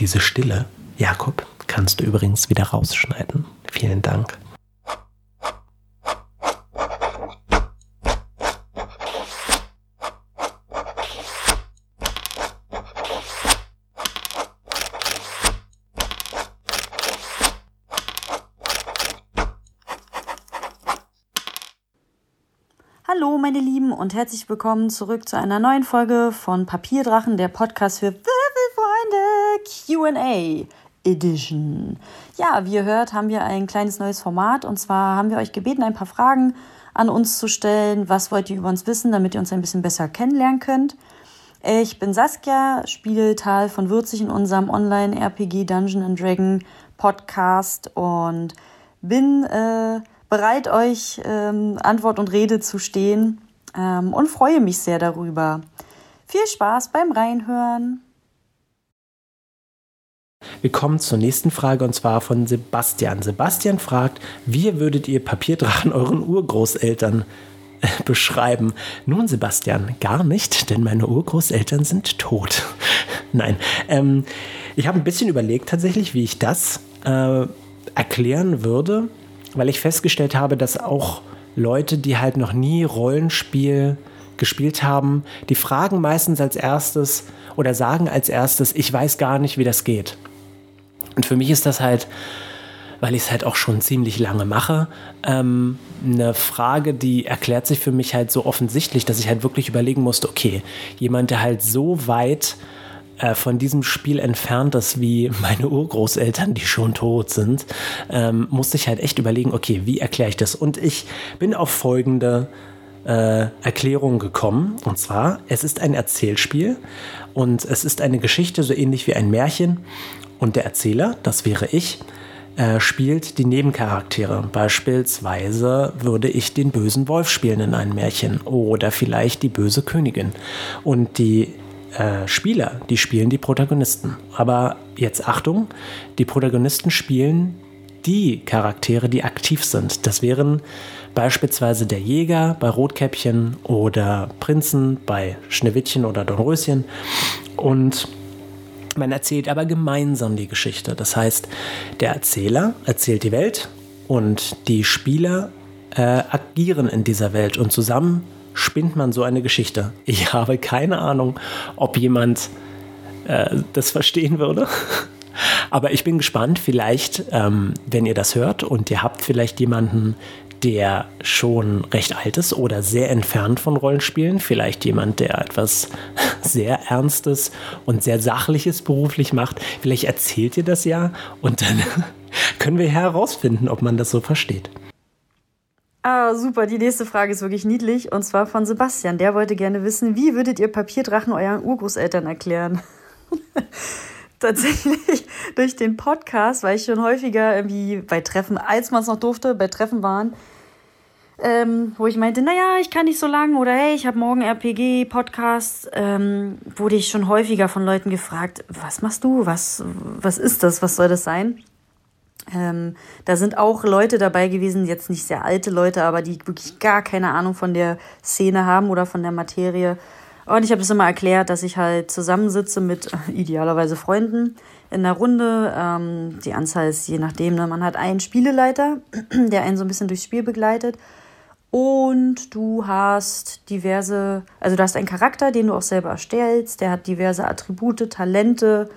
Diese Stille, Jakob, kannst du übrigens wieder rausschneiden. Vielen Dank. Hallo meine Lieben und herzlich willkommen zurück zu einer neuen Folge von Papierdrachen, der Podcast für QA Edition. Ja, wie ihr hört, haben wir ein kleines neues Format und zwar haben wir euch gebeten, ein paar Fragen an uns zu stellen. Was wollt ihr über uns wissen, damit ihr uns ein bisschen besser kennenlernen könnt? Ich bin Saskia, spiele Tal von Würzig in unserem Online-RPG Dungeon and Dragon Podcast und bin äh, bereit, euch ähm, Antwort und Rede zu stehen ähm, und freue mich sehr darüber. Viel Spaß beim Reinhören. Wir kommen zur nächsten Frage und zwar von Sebastian. Sebastian fragt, wie würdet ihr Papierdrachen euren Urgroßeltern äh, beschreiben? Nun, Sebastian, gar nicht, denn meine Urgroßeltern sind tot. Nein, ähm, ich habe ein bisschen überlegt tatsächlich, wie ich das äh, erklären würde weil ich festgestellt habe, dass auch Leute, die halt noch nie Rollenspiel gespielt haben, die fragen meistens als erstes oder sagen als erstes, ich weiß gar nicht, wie das geht. Und für mich ist das halt, weil ich es halt auch schon ziemlich lange mache, ähm, eine Frage, die erklärt sich für mich halt so offensichtlich, dass ich halt wirklich überlegen musste, okay, jemand, der halt so weit äh, von diesem Spiel entfernt ist wie meine Urgroßeltern, die schon tot sind, ähm, musste ich halt echt überlegen, okay, wie erkläre ich das? Und ich bin auf folgende äh, Erklärung gekommen. Und zwar, es ist ein Erzählspiel und es ist eine Geschichte so ähnlich wie ein Märchen. Und der Erzähler, das wäre ich, äh, spielt die Nebencharaktere. Beispielsweise würde ich den bösen Wolf spielen in einem Märchen oder vielleicht die böse Königin. Und die äh, Spieler, die spielen die Protagonisten. Aber jetzt Achtung, die Protagonisten spielen die Charaktere, die aktiv sind. Das wären beispielsweise der Jäger bei Rotkäppchen oder Prinzen bei Schneewittchen oder Dornröschen. Und man erzählt aber gemeinsam die Geschichte. Das heißt, der Erzähler erzählt die Welt und die Spieler äh, agieren in dieser Welt und zusammen spinnt man so eine Geschichte? Ich habe keine Ahnung, ob jemand äh, das verstehen würde. Aber ich bin gespannt, vielleicht, ähm, wenn ihr das hört und ihr habt vielleicht jemanden, der schon recht alt ist oder sehr entfernt von Rollenspielen, vielleicht jemand, der etwas sehr Ernstes und sehr Sachliches beruflich macht, vielleicht erzählt ihr das ja und dann können wir herausfinden, ob man das so versteht. Ah, super. Die nächste Frage ist wirklich niedlich und zwar von Sebastian. Der wollte gerne wissen, wie würdet ihr Papierdrachen euren Urgroßeltern erklären? Tatsächlich durch den Podcast, weil ich schon häufiger irgendwie bei Treffen, als man es noch durfte, bei Treffen waren, ähm, wo ich meinte, naja, ich kann nicht so lang oder hey, ich habe morgen RPG-Podcast, ähm, wurde ich schon häufiger von Leuten gefragt, was machst du? Was, was ist das? Was soll das sein? Ähm, da sind auch Leute dabei gewesen, jetzt nicht sehr alte Leute, aber die wirklich gar keine Ahnung von der Szene haben oder von der Materie. Und ich habe es immer erklärt, dass ich halt zusammensitze mit idealerweise Freunden in der Runde. Ähm, die Anzahl ist je nachdem. Ne? Man hat einen Spieleleiter, der einen so ein bisschen durchs Spiel begleitet. Und du hast diverse, also du hast einen Charakter, den du auch selber erstellst. Der hat diverse Attribute, Talente,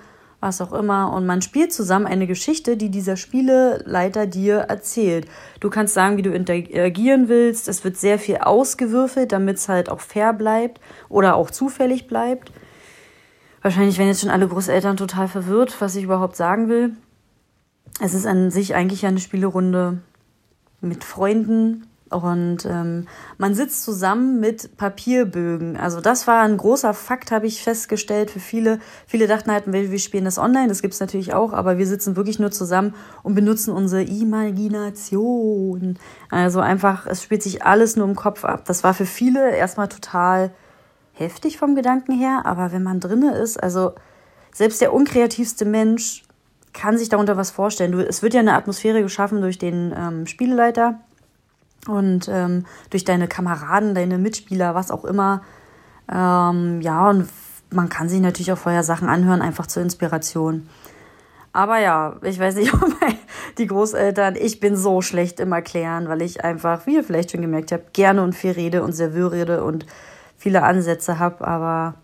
was auch immer. Und man spielt zusammen eine Geschichte, die dieser Spieleleiter dir erzählt. Du kannst sagen, wie du interagieren willst. Es wird sehr viel ausgewürfelt, damit es halt auch fair bleibt oder auch zufällig bleibt. Wahrscheinlich werden jetzt schon alle Großeltern total verwirrt, was ich überhaupt sagen will. Es ist an sich eigentlich eine Spielerunde mit Freunden, und ähm, man sitzt zusammen mit Papierbögen. Also das war ein großer Fakt, habe ich festgestellt für viele. Viele dachten halt, wir spielen das online, das gibt's natürlich auch, aber wir sitzen wirklich nur zusammen und benutzen unsere Imagination. Also einfach, es spielt sich alles nur im Kopf ab. Das war für viele erstmal total heftig vom Gedanken her, aber wenn man drinne ist, also selbst der unkreativste Mensch kann sich darunter was vorstellen. Du, es wird ja eine Atmosphäre geschaffen durch den ähm, Spieleleiter und ähm, durch deine Kameraden, deine Mitspieler, was auch immer. Ähm, ja, und man kann sich natürlich auch vorher Sachen anhören, einfach zur Inspiration. Aber ja, ich weiß nicht, ob die Großeltern, ich bin so schlecht im Erklären, weil ich einfach, wie ihr vielleicht schon gemerkt habt, gerne und viel rede und sehr rede und viele Ansätze habe. Aber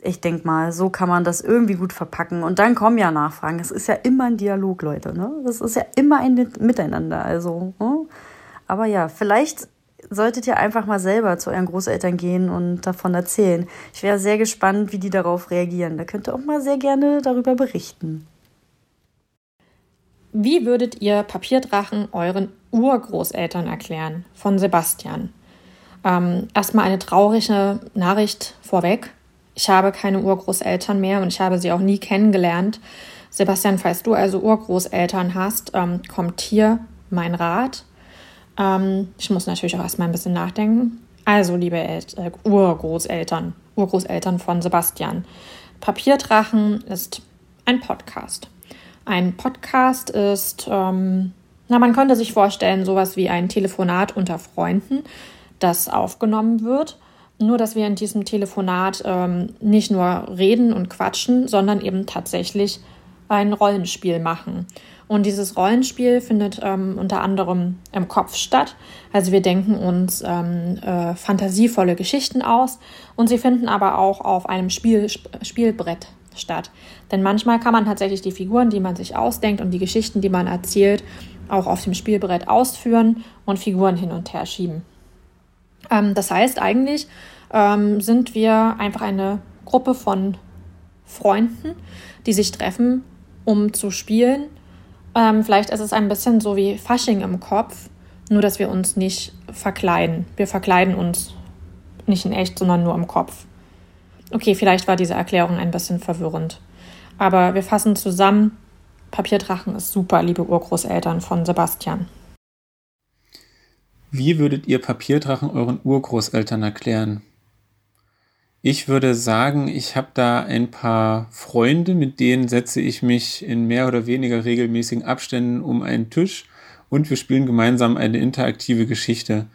ich denke mal, so kann man das irgendwie gut verpacken. Und dann kommen ja Nachfragen. Es ist ja immer ein Dialog, Leute. Ne? Das ist ja immer ein Miteinander. Also, ne? Aber ja, vielleicht solltet ihr einfach mal selber zu euren Großeltern gehen und davon erzählen. Ich wäre sehr gespannt, wie die darauf reagieren. Da könnt ihr auch mal sehr gerne darüber berichten. Wie würdet ihr Papierdrachen euren Urgroßeltern erklären? Von Sebastian. Ähm, erstmal eine traurige Nachricht vorweg. Ich habe keine Urgroßeltern mehr und ich habe sie auch nie kennengelernt. Sebastian, falls du also Urgroßeltern hast, ähm, kommt hier mein Rat. Ähm, ich muss natürlich auch erstmal ein bisschen nachdenken. Also, liebe El äh, Urgroßeltern, Urgroßeltern von Sebastian. Papierdrachen ist ein Podcast. Ein Podcast ist, ähm, na, man könnte sich vorstellen, sowas wie ein Telefonat unter Freunden, das aufgenommen wird. Nur, dass wir in diesem Telefonat ähm, nicht nur reden und quatschen, sondern eben tatsächlich ein Rollenspiel machen. Und dieses Rollenspiel findet ähm, unter anderem im Kopf statt. Also wir denken uns ähm, äh, fantasievolle Geschichten aus und sie finden aber auch auf einem Spiel, Spielbrett statt. Denn manchmal kann man tatsächlich die Figuren, die man sich ausdenkt und die Geschichten, die man erzählt, auch auf dem Spielbrett ausführen und Figuren hin und her schieben. Ähm, das heißt, eigentlich ähm, sind wir einfach eine Gruppe von Freunden, die sich treffen, um zu spielen. Ähm, vielleicht ist es ein bisschen so wie Fasching im Kopf, nur dass wir uns nicht verkleiden. Wir verkleiden uns nicht in echt, sondern nur im Kopf. Okay, vielleicht war diese Erklärung ein bisschen verwirrend. Aber wir fassen zusammen. Papierdrachen ist super, liebe Urgroßeltern von Sebastian. Wie würdet ihr Papierdrachen euren Urgroßeltern erklären? Ich würde sagen, ich habe da ein paar Freunde, mit denen setze ich mich in mehr oder weniger regelmäßigen Abständen um einen Tisch und wir spielen gemeinsam eine interaktive Geschichte.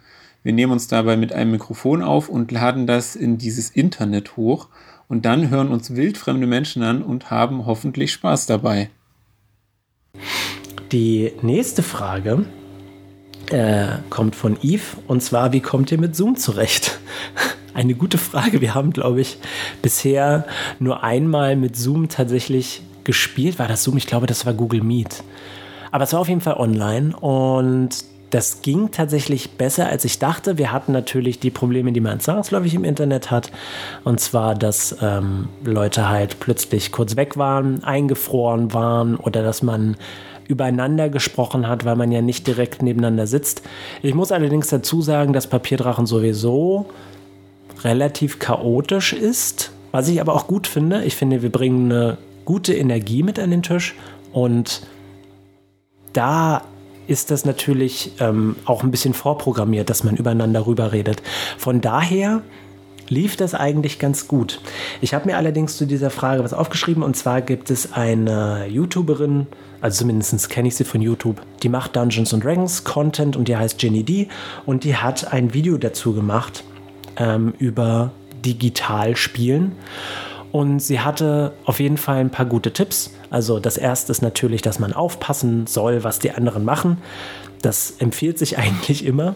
Wir nehmen uns dabei mit einem Mikrofon auf und laden das in dieses Internet hoch und dann hören uns wildfremde Menschen an und haben hoffentlich Spaß dabei. Die nächste Frage äh, kommt von Yves und zwar, wie kommt ihr mit Zoom zurecht? Eine gute Frage. Wir haben, glaube ich, bisher nur einmal mit Zoom tatsächlich gespielt. War das Zoom? Ich glaube, das war Google Meet. Aber es war auf jeden Fall online und das ging tatsächlich besser, als ich dachte. Wir hatten natürlich die Probleme, die man zwangsläufig im Internet hat. Und zwar, dass ähm, Leute halt plötzlich kurz weg waren, eingefroren waren oder dass man übereinander gesprochen hat, weil man ja nicht direkt nebeneinander sitzt. Ich muss allerdings dazu sagen, dass Papierdrachen sowieso relativ chaotisch ist, was ich aber auch gut finde. Ich finde, wir bringen eine gute Energie mit an den Tisch und da ist das natürlich ähm, auch ein bisschen vorprogrammiert, dass man übereinander rüber redet. Von daher lief das eigentlich ganz gut. Ich habe mir allerdings zu dieser Frage was aufgeschrieben und zwar gibt es eine YouTuberin, also zumindest kenne ich sie von YouTube, die macht Dungeons and Dragons Content und die heißt Jenny D und die hat ein Video dazu gemacht ähm, über digital spielen. Und sie hatte auf jeden Fall ein paar gute Tipps. Also das erste ist natürlich, dass man aufpassen soll, was die anderen machen. Das empfiehlt sich eigentlich immer.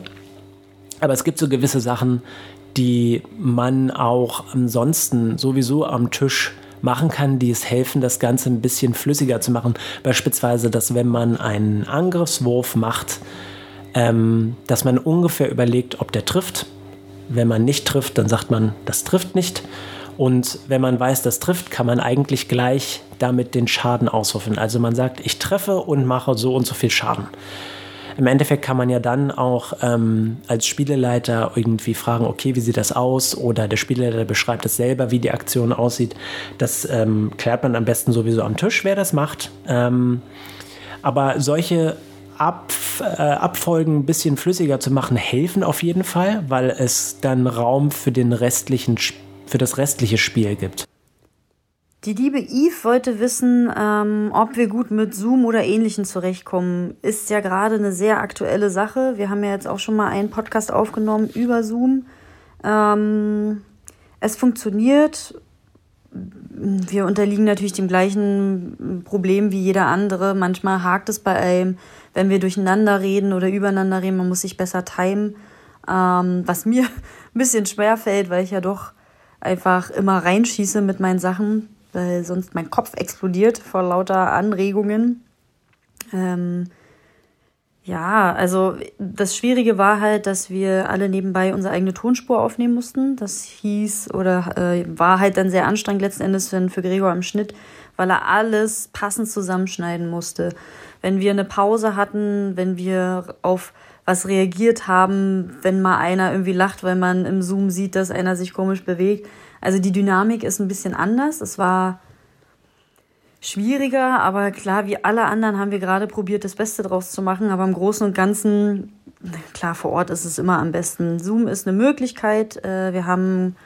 Aber es gibt so gewisse Sachen, die man auch ansonsten sowieso am Tisch machen kann, die es helfen, das Ganze ein bisschen flüssiger zu machen. Beispielsweise, dass wenn man einen Angriffswurf macht, ähm, dass man ungefähr überlegt, ob der trifft. Wenn man nicht trifft, dann sagt man, das trifft nicht. Und wenn man weiß, das trifft, kann man eigentlich gleich damit den Schaden auswürfeln. Also man sagt, ich treffe und mache so und so viel Schaden. Im Endeffekt kann man ja dann auch ähm, als Spieleleiter irgendwie fragen, okay, wie sieht das aus? Oder der Spieleleiter beschreibt es selber, wie die Aktion aussieht. Das ähm, klärt man am besten sowieso am Tisch, wer das macht. Ähm, aber solche Ab, äh, Abfolgen ein bisschen flüssiger zu machen, helfen auf jeden Fall, weil es dann Raum für den restlichen für das restliche Spiel gibt. Die liebe Eve wollte wissen, ähm, ob wir gut mit Zoom oder Ähnlichem zurechtkommen. Ist ja gerade eine sehr aktuelle Sache. Wir haben ja jetzt auch schon mal einen Podcast aufgenommen über Zoom. Ähm, es funktioniert wir unterliegen natürlich dem gleichen Problem wie jeder andere. Manchmal hakt es bei einem, wenn wir durcheinander reden oder übereinander reden. Man muss sich besser timen. Ähm, was mir ein bisschen schwer fällt, weil ich ja doch einfach immer reinschieße mit meinen Sachen, weil sonst mein Kopf explodiert vor lauter Anregungen. Ähm, ja, also das Schwierige war halt, dass wir alle nebenbei unsere eigene Tonspur aufnehmen mussten. Das hieß oder äh, war halt dann sehr anstrengend letzten Endes für Gregor am Schnitt, weil er alles passend zusammenschneiden musste. Wenn wir eine Pause hatten, wenn wir auf was reagiert haben, wenn mal einer irgendwie lacht, weil man im Zoom sieht, dass einer sich komisch bewegt. Also die Dynamik ist ein bisschen anders. Es war schwieriger, aber klar, wie alle anderen haben wir gerade probiert, das Beste draus zu machen. Aber im Großen und Ganzen, klar, vor Ort ist es immer am besten. Zoom ist eine Möglichkeit. Äh, wir haben,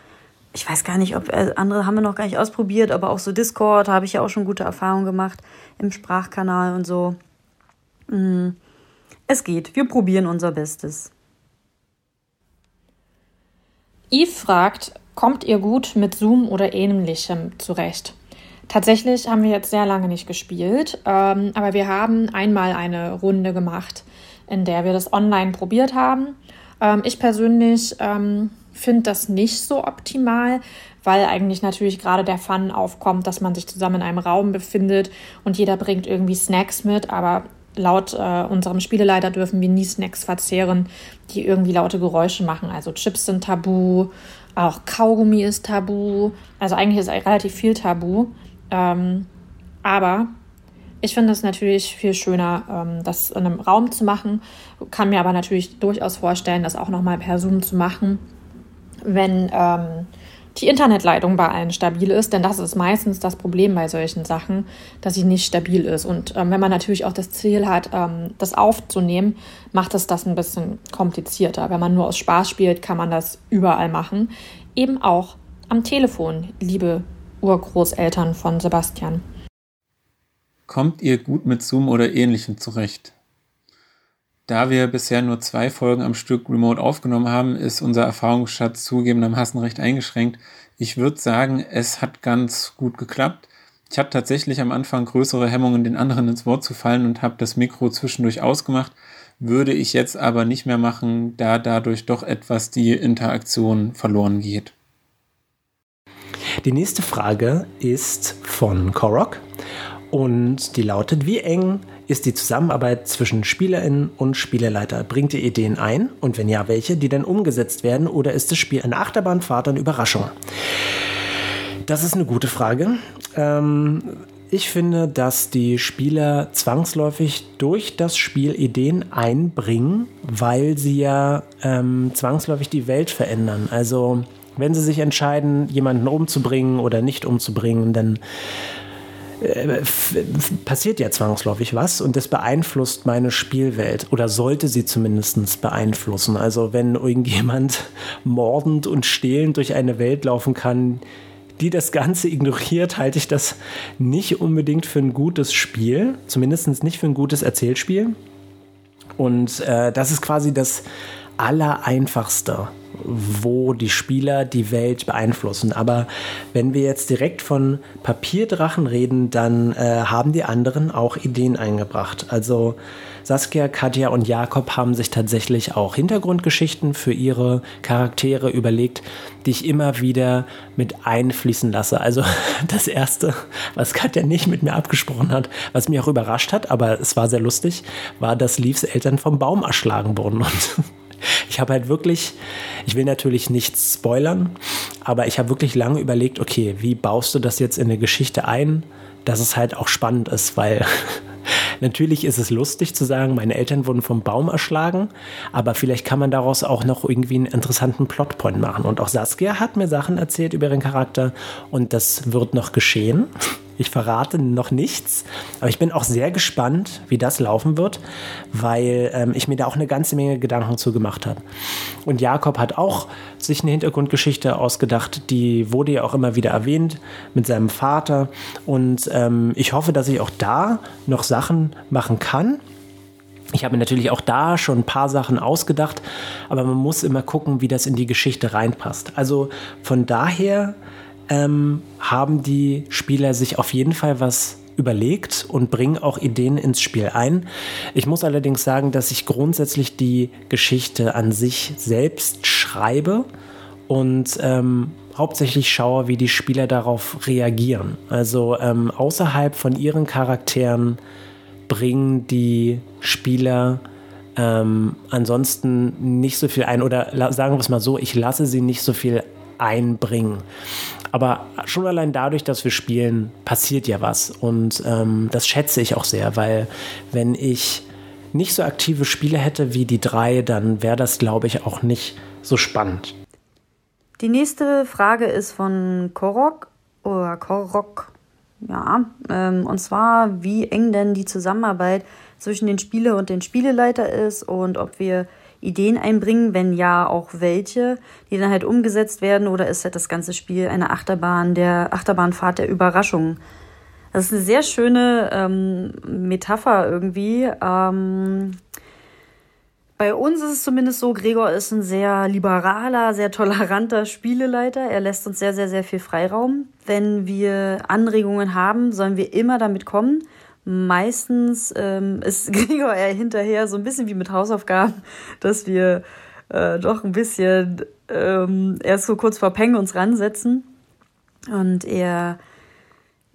ich weiß gar nicht, ob äh, andere haben wir noch gar nicht ausprobiert, aber auch so Discord habe ich ja auch schon gute Erfahrungen gemacht im Sprachkanal und so. Mm. Es geht, wir probieren unser Bestes. Yves fragt, kommt ihr gut mit Zoom oder ähnlichem zurecht? Tatsächlich haben wir jetzt sehr lange nicht gespielt, ähm, aber wir haben einmal eine Runde gemacht, in der wir das online probiert haben. Ähm, ich persönlich ähm, finde das nicht so optimal, weil eigentlich natürlich gerade der Fun aufkommt, dass man sich zusammen in einem Raum befindet und jeder bringt irgendwie Snacks mit, aber laut äh, unserem Spieleleiter dürfen wir nie Snacks verzehren, die irgendwie laute Geräusche machen. Also Chips sind tabu, auch Kaugummi ist tabu. Also eigentlich ist relativ viel tabu. Ähm, aber ich finde es natürlich viel schöner, ähm, das in einem Raum zu machen. Kann mir aber natürlich durchaus vorstellen, das auch nochmal per Zoom zu machen, wenn ähm, die Internetleitung bei allen stabil ist, denn das ist meistens das Problem bei solchen Sachen, dass sie nicht stabil ist. Und ähm, wenn man natürlich auch das Ziel hat, ähm, das aufzunehmen, macht es das ein bisschen komplizierter. Wenn man nur aus Spaß spielt, kann man das überall machen. Eben auch am Telefon, liebe Urgroßeltern von Sebastian. Kommt ihr gut mit Zoom oder ähnlichem zurecht? Da wir bisher nur zwei Folgen am Stück remote aufgenommen haben, ist unser Erfahrungsschatz zugegebenermaßen recht eingeschränkt. Ich würde sagen, es hat ganz gut geklappt. Ich hatte tatsächlich am Anfang größere Hemmungen, den anderen ins Wort zu fallen und habe das Mikro zwischendurch ausgemacht. Würde ich jetzt aber nicht mehr machen, da dadurch doch etwas die Interaktion verloren geht. Die nächste Frage ist von Korok und die lautet, wie eng ist die Zusammenarbeit zwischen SpielerInnen und Spielerleiter? Bringt ihr Ideen ein? Und wenn ja, welche, die dann umgesetzt werden? Oder ist das Spiel eine Achterbahnfahrt und Überraschung? Das ist eine gute Frage. Ähm, ich finde, dass die Spieler zwangsläufig durch das Spiel Ideen einbringen, weil sie ja ähm, zwangsläufig die Welt verändern. Also wenn sie sich entscheiden, jemanden umzubringen oder nicht umzubringen, dann äh, passiert ja zwangsläufig was und das beeinflusst meine Spielwelt oder sollte sie zumindest beeinflussen. Also wenn irgendjemand mordend und stehlend durch eine Welt laufen kann, die das Ganze ignoriert, halte ich das nicht unbedingt für ein gutes Spiel, zumindest nicht für ein gutes Erzählspiel. Und äh, das ist quasi das Allereinfachste wo die Spieler die Welt beeinflussen. Aber wenn wir jetzt direkt von Papierdrachen reden, dann äh, haben die anderen auch Ideen eingebracht. Also Saskia, Katja und Jakob haben sich tatsächlich auch Hintergrundgeschichten für ihre Charaktere überlegt, die ich immer wieder mit einfließen lasse. Also das Erste, was Katja nicht mit mir abgesprochen hat, was mich auch überrascht hat, aber es war sehr lustig, war, dass Leaves Eltern vom Baum erschlagen wurden. Und ich habe halt wirklich, ich will natürlich nichts spoilern, aber ich habe wirklich lange überlegt, okay, wie baust du das jetzt in eine Geschichte ein, dass es halt auch spannend ist, weil natürlich ist es lustig zu sagen, meine Eltern wurden vom Baum erschlagen, aber vielleicht kann man daraus auch noch irgendwie einen interessanten Plotpoint machen. Und auch Saskia hat mir Sachen erzählt über ihren Charakter und das wird noch geschehen. Ich verrate noch nichts, aber ich bin auch sehr gespannt, wie das laufen wird, weil ähm, ich mir da auch eine ganze Menge Gedanken zu gemacht habe. Und Jakob hat auch sich eine Hintergrundgeschichte ausgedacht, die wurde ja auch immer wieder erwähnt mit seinem Vater. Und ähm, ich hoffe, dass ich auch da noch Sachen machen kann. Ich habe mir natürlich auch da schon ein paar Sachen ausgedacht, aber man muss immer gucken, wie das in die Geschichte reinpasst. Also von daher ähm, haben die Spieler sich auf jeden Fall was überlegt und bringen auch Ideen ins Spiel ein. Ich muss allerdings sagen, dass ich grundsätzlich die Geschichte an sich selbst schreibe und ähm, hauptsächlich schaue, wie die Spieler darauf reagieren. Also ähm, außerhalb von ihren Charakteren bringen die Spieler ähm, ansonsten nicht so viel ein oder sagen wir es mal so, ich lasse sie nicht so viel einbringen. Aber schon allein dadurch, dass wir spielen, passiert ja was. Und ähm, das schätze ich auch sehr, weil wenn ich nicht so aktive Spiele hätte wie die drei, dann wäre das, glaube ich, auch nicht so spannend. Die nächste Frage ist von Korok oder Korok. Ja, ähm, und zwar, wie eng denn die Zusammenarbeit zwischen den Spieler und den Spieleleiter ist und ob wir Ideen einbringen? Wenn ja, auch welche, die dann halt umgesetzt werden? Oder ist halt das ganze Spiel eine Achterbahn, der Achterbahnfahrt der Überraschungen? Das ist eine sehr schöne ähm, Metapher irgendwie. Ähm, bei uns ist es zumindest so, Gregor ist ein sehr liberaler, sehr toleranter Spieleleiter. Er lässt uns sehr, sehr, sehr viel Freiraum. Wenn wir Anregungen haben, sollen wir immer damit kommen. Meistens ähm, ist Gregor eher hinterher so ein bisschen wie mit Hausaufgaben, dass wir äh, doch ein bisschen ähm, erst so kurz vor Peng uns ransetzen. Und er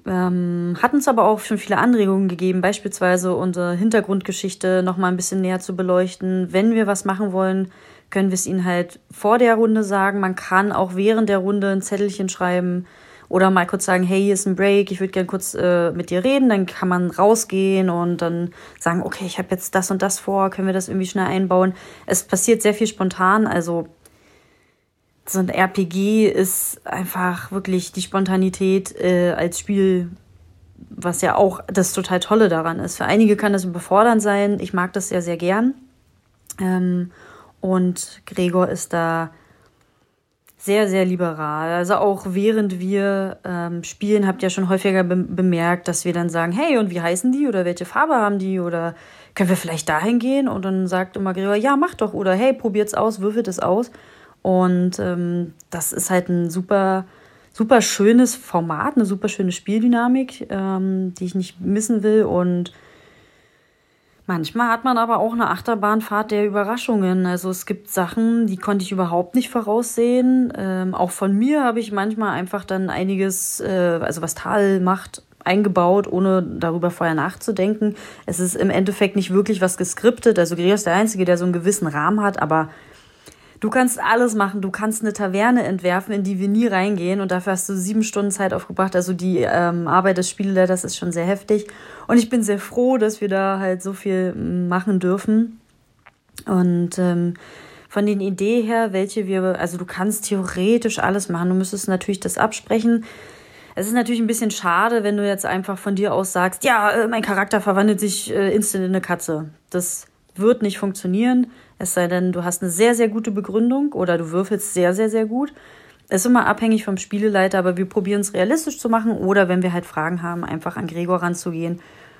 ähm, hat uns aber auch schon viele Anregungen gegeben, beispielsweise unsere Hintergrundgeschichte noch mal ein bisschen näher zu beleuchten. Wenn wir was machen wollen, können wir es ihnen halt vor der Runde sagen. Man kann auch während der Runde ein Zettelchen schreiben, oder mal kurz sagen, hey, hier ist ein Break, ich würde gerne kurz äh, mit dir reden. Dann kann man rausgehen und dann sagen, okay, ich habe jetzt das und das vor, können wir das irgendwie schnell einbauen. Es passiert sehr viel spontan, also so ein RPG ist einfach wirklich die Spontanität äh, als Spiel, was ja auch das total Tolle daran ist. Für einige kann das überfordernd sein. Ich mag das sehr, sehr gern. Ähm, und Gregor ist da sehr, sehr liberal. Also auch während wir ähm, spielen, habt ihr schon häufiger be bemerkt, dass wir dann sagen, hey, und wie heißen die oder welche Farbe haben die oder können wir vielleicht dahin gehen? Und dann sagt immer Gregor, ja, mach doch oder hey, probiert's aus, würfelt es aus. Und ähm, das ist halt ein super, super schönes Format, eine super schöne Spieldynamik, ähm, die ich nicht missen will und Manchmal hat man aber auch eine Achterbahnfahrt der Überraschungen. Also es gibt Sachen, die konnte ich überhaupt nicht voraussehen. Ähm, auch von mir habe ich manchmal einfach dann einiges, äh, also was Tal macht, eingebaut, ohne darüber vorher nachzudenken. Es ist im Endeffekt nicht wirklich was geskriptet. Also Gregor ist der Einzige, der so einen gewissen Rahmen hat, aber Du kannst alles machen. Du kannst eine Taverne entwerfen, in die wir nie reingehen. Und dafür hast du sieben Stunden Zeit aufgebracht. Also die ähm, Arbeit des Spielleiters ist schon sehr heftig. Und ich bin sehr froh, dass wir da halt so viel machen dürfen. Und ähm, von den Ideen her, welche wir, also du kannst theoretisch alles machen. Du müsstest natürlich das absprechen. Es ist natürlich ein bisschen schade, wenn du jetzt einfach von dir aus sagst, ja, äh, mein Charakter verwandelt sich äh, instant in eine Katze. Das wird nicht funktionieren. Es sei denn, du hast eine sehr, sehr gute Begründung oder du würfelst sehr, sehr, sehr gut. Ist immer abhängig vom Spieleleiter, aber wir probieren es realistisch zu machen oder wenn wir halt Fragen haben, einfach an Gregor ranzugehen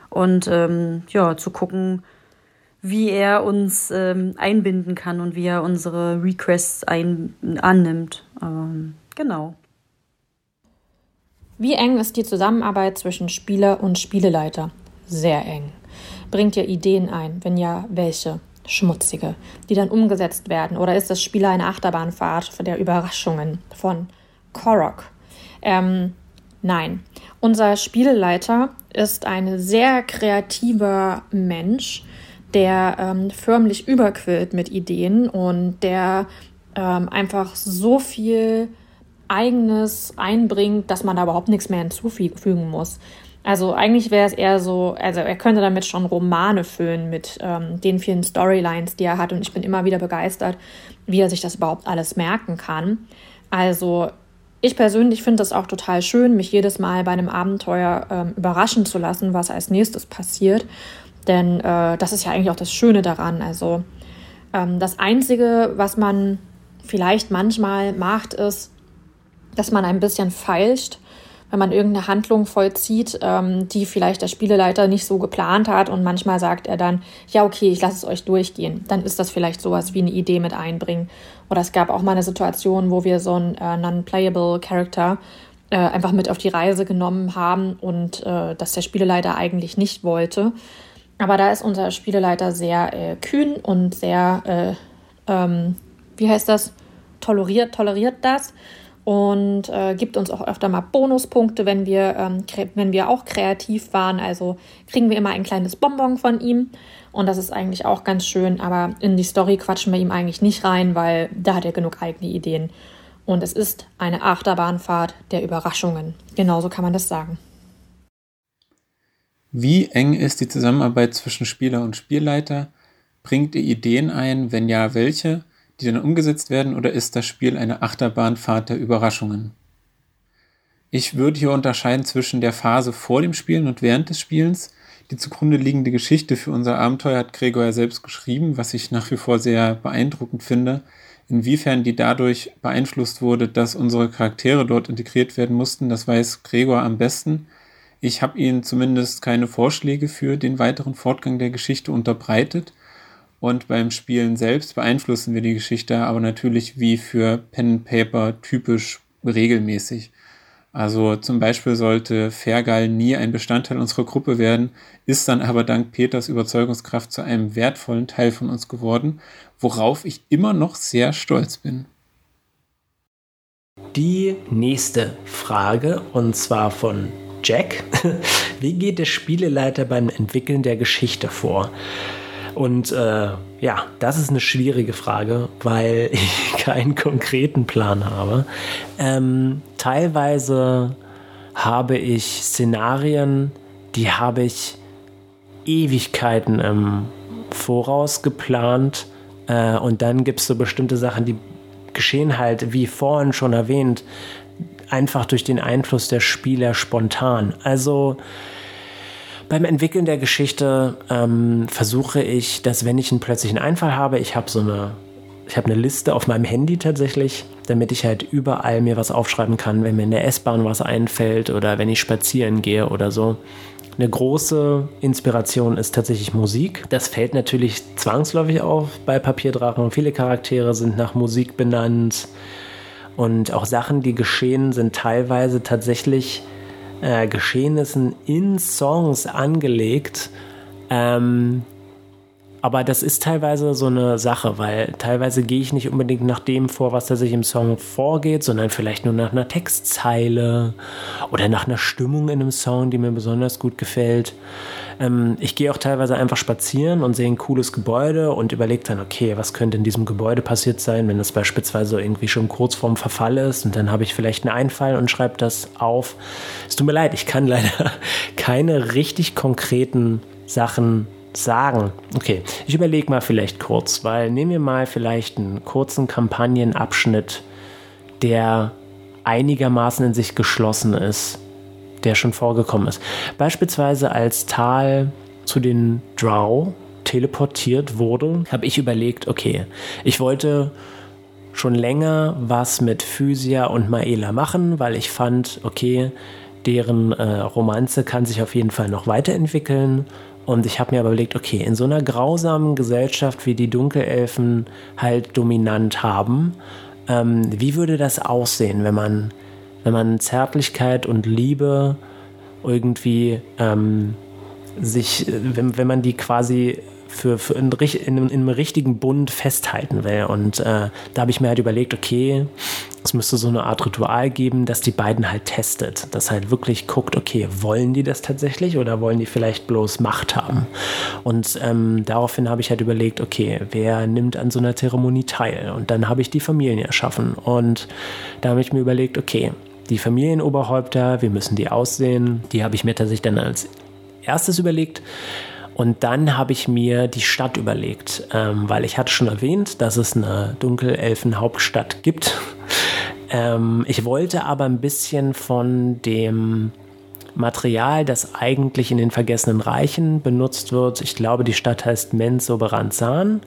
und ähm, ja, zu gucken, wie er uns ähm, einbinden kann und wie er unsere Requests ein annimmt. Ähm, genau. Wie eng ist die Zusammenarbeit zwischen Spieler und Spieleleiter? Sehr eng. Bringt ihr Ideen ein? Wenn ja, welche? Schmutzige, die dann umgesetzt werden? Oder ist das Spiel eine Achterbahnfahrt der Überraschungen von Korok? Ähm, nein. Unser Spielleiter ist ein sehr kreativer Mensch, der ähm, förmlich überquillt mit Ideen und der ähm, einfach so viel eigenes einbringt, dass man da überhaupt nichts mehr hinzufügen muss. Also eigentlich wäre es eher so, also er könnte damit schon Romane füllen mit ähm, den vielen Storylines, die er hat. Und ich bin immer wieder begeistert, wie er sich das überhaupt alles merken kann. Also ich persönlich finde das auch total schön, mich jedes Mal bei einem Abenteuer ähm, überraschen zu lassen, was als nächstes passiert. Denn äh, das ist ja eigentlich auch das Schöne daran. Also ähm, das Einzige, was man vielleicht manchmal macht, ist, dass man ein bisschen feilscht wenn man irgendeine Handlung vollzieht, ähm, die vielleicht der Spieleleiter nicht so geplant hat und manchmal sagt er dann, ja, okay, ich lasse es euch durchgehen. Dann ist das vielleicht sowas wie eine Idee mit einbringen. Oder es gab auch mal eine Situation, wo wir so einen äh, non-playable Character äh, einfach mit auf die Reise genommen haben und äh, dass der Spieleleiter eigentlich nicht wollte. Aber da ist unser Spieleleiter sehr äh, kühn und sehr, äh, ähm, wie heißt das, toleriert, toleriert das und äh, gibt uns auch öfter mal Bonuspunkte, wenn wir, ähm, wenn wir auch kreativ waren. Also kriegen wir immer ein kleines Bonbon von ihm und das ist eigentlich auch ganz schön. Aber in die Story quatschen wir ihm eigentlich nicht rein, weil da hat er genug eigene Ideen. Und es ist eine Achterbahnfahrt der Überraschungen. Genauso kann man das sagen. Wie eng ist die Zusammenarbeit zwischen Spieler und Spielleiter? Bringt ihr Ideen ein? Wenn ja, welche, die dann umgesetzt werden? Oder ist das Spiel eine Achterbahnfahrt der Überraschungen? Ich würde hier unterscheiden zwischen der Phase vor dem Spielen und während des Spielens. Die zugrunde liegende Geschichte für unser Abenteuer hat Gregor ja selbst geschrieben, was ich nach wie vor sehr beeindruckend finde inwiefern die dadurch beeinflusst wurde, dass unsere Charaktere dort integriert werden mussten, das weiß Gregor am besten. Ich habe ihnen zumindest keine Vorschläge für den weiteren Fortgang der Geschichte unterbreitet. Und beim Spielen selbst beeinflussen wir die Geschichte aber natürlich wie für Pen and Paper typisch regelmäßig. Also zum Beispiel sollte Fergal nie ein Bestandteil unserer Gruppe werden, ist dann aber dank Peters Überzeugungskraft zu einem wertvollen Teil von uns geworden, worauf ich immer noch sehr stolz bin. Die nächste Frage, und zwar von Jack. Wie geht der Spieleleiter beim Entwickeln der Geschichte vor? Und äh, ja, das ist eine schwierige Frage, weil ich keinen konkreten Plan habe. Ähm, teilweise habe ich Szenarien, die habe ich Ewigkeiten im Voraus geplant. Äh, und dann gibt es so bestimmte Sachen, die geschehen halt, wie vorhin schon erwähnt, einfach durch den Einfluss der Spieler spontan. Also beim Entwickeln der Geschichte ähm, versuche ich, dass wenn ich einen plötzlichen Einfall habe, ich habe so eine, ich habe eine Liste auf meinem Handy tatsächlich, damit ich halt überall mir was aufschreiben kann, wenn mir in der S-Bahn was einfällt oder wenn ich spazieren gehe oder so. Eine große Inspiration ist tatsächlich Musik. Das fällt natürlich zwangsläufig auf bei Papierdrachen. Viele Charaktere sind nach Musik benannt und auch Sachen, die geschehen, sind teilweise tatsächlich äh, Geschehnissen in Songs angelegt. Ähm, aber das ist teilweise so eine Sache, weil teilweise gehe ich nicht unbedingt nach dem vor, was da sich im Song vorgeht, sondern vielleicht nur nach einer Textzeile oder nach einer Stimmung in einem Song, die mir besonders gut gefällt. Ähm, ich gehe auch teilweise einfach spazieren und sehe ein cooles Gebäude und überlege dann, okay, was könnte in diesem Gebäude passiert sein, wenn es beispielsweise irgendwie schon kurz vorm Verfall ist und dann habe ich vielleicht einen Einfall und schreibe das auf. Es tut mir leid, ich kann leider keine richtig konkreten Sachen sagen. Okay, ich überlege mal vielleicht kurz, weil nehmen wir mal vielleicht einen kurzen Kampagnenabschnitt, der einigermaßen in sich geschlossen ist der schon vorgekommen ist. Beispielsweise als Tal zu den Drow teleportiert wurde, habe ich überlegt, okay, ich wollte schon länger was mit Physia und Maela machen, weil ich fand, okay, deren äh, Romanze kann sich auf jeden Fall noch weiterentwickeln. Und ich habe mir aber überlegt, okay, in so einer grausamen Gesellschaft, wie die Dunkelelfen halt dominant haben, ähm, wie würde das aussehen, wenn man wenn man Zärtlichkeit und Liebe irgendwie ähm, sich, wenn, wenn man die quasi für, für in, in, in, einem richtigen Bund festhalten will. Und äh, da habe ich mir halt überlegt, okay, es müsste so eine Art Ritual geben, dass die beiden halt testet. Dass halt wirklich guckt, okay, wollen die das tatsächlich oder wollen die vielleicht bloß Macht haben? Und ähm, daraufhin habe ich halt überlegt, okay, wer nimmt an so einer Zeremonie teil? Und dann habe ich die Familien erschaffen. Und da habe ich mir überlegt, okay, die Familienoberhäupter, wie müssen die aussehen? Die habe ich mir tatsächlich dann als erstes überlegt. Und dann habe ich mir die Stadt überlegt, ähm, weil ich hatte schon erwähnt, dass es eine Dunkelelfen-Hauptstadt gibt. ähm, ich wollte aber ein bisschen von dem Material, das eigentlich in den Vergessenen Reichen benutzt wird. Ich glaube, die Stadt heißt Mensoberanzan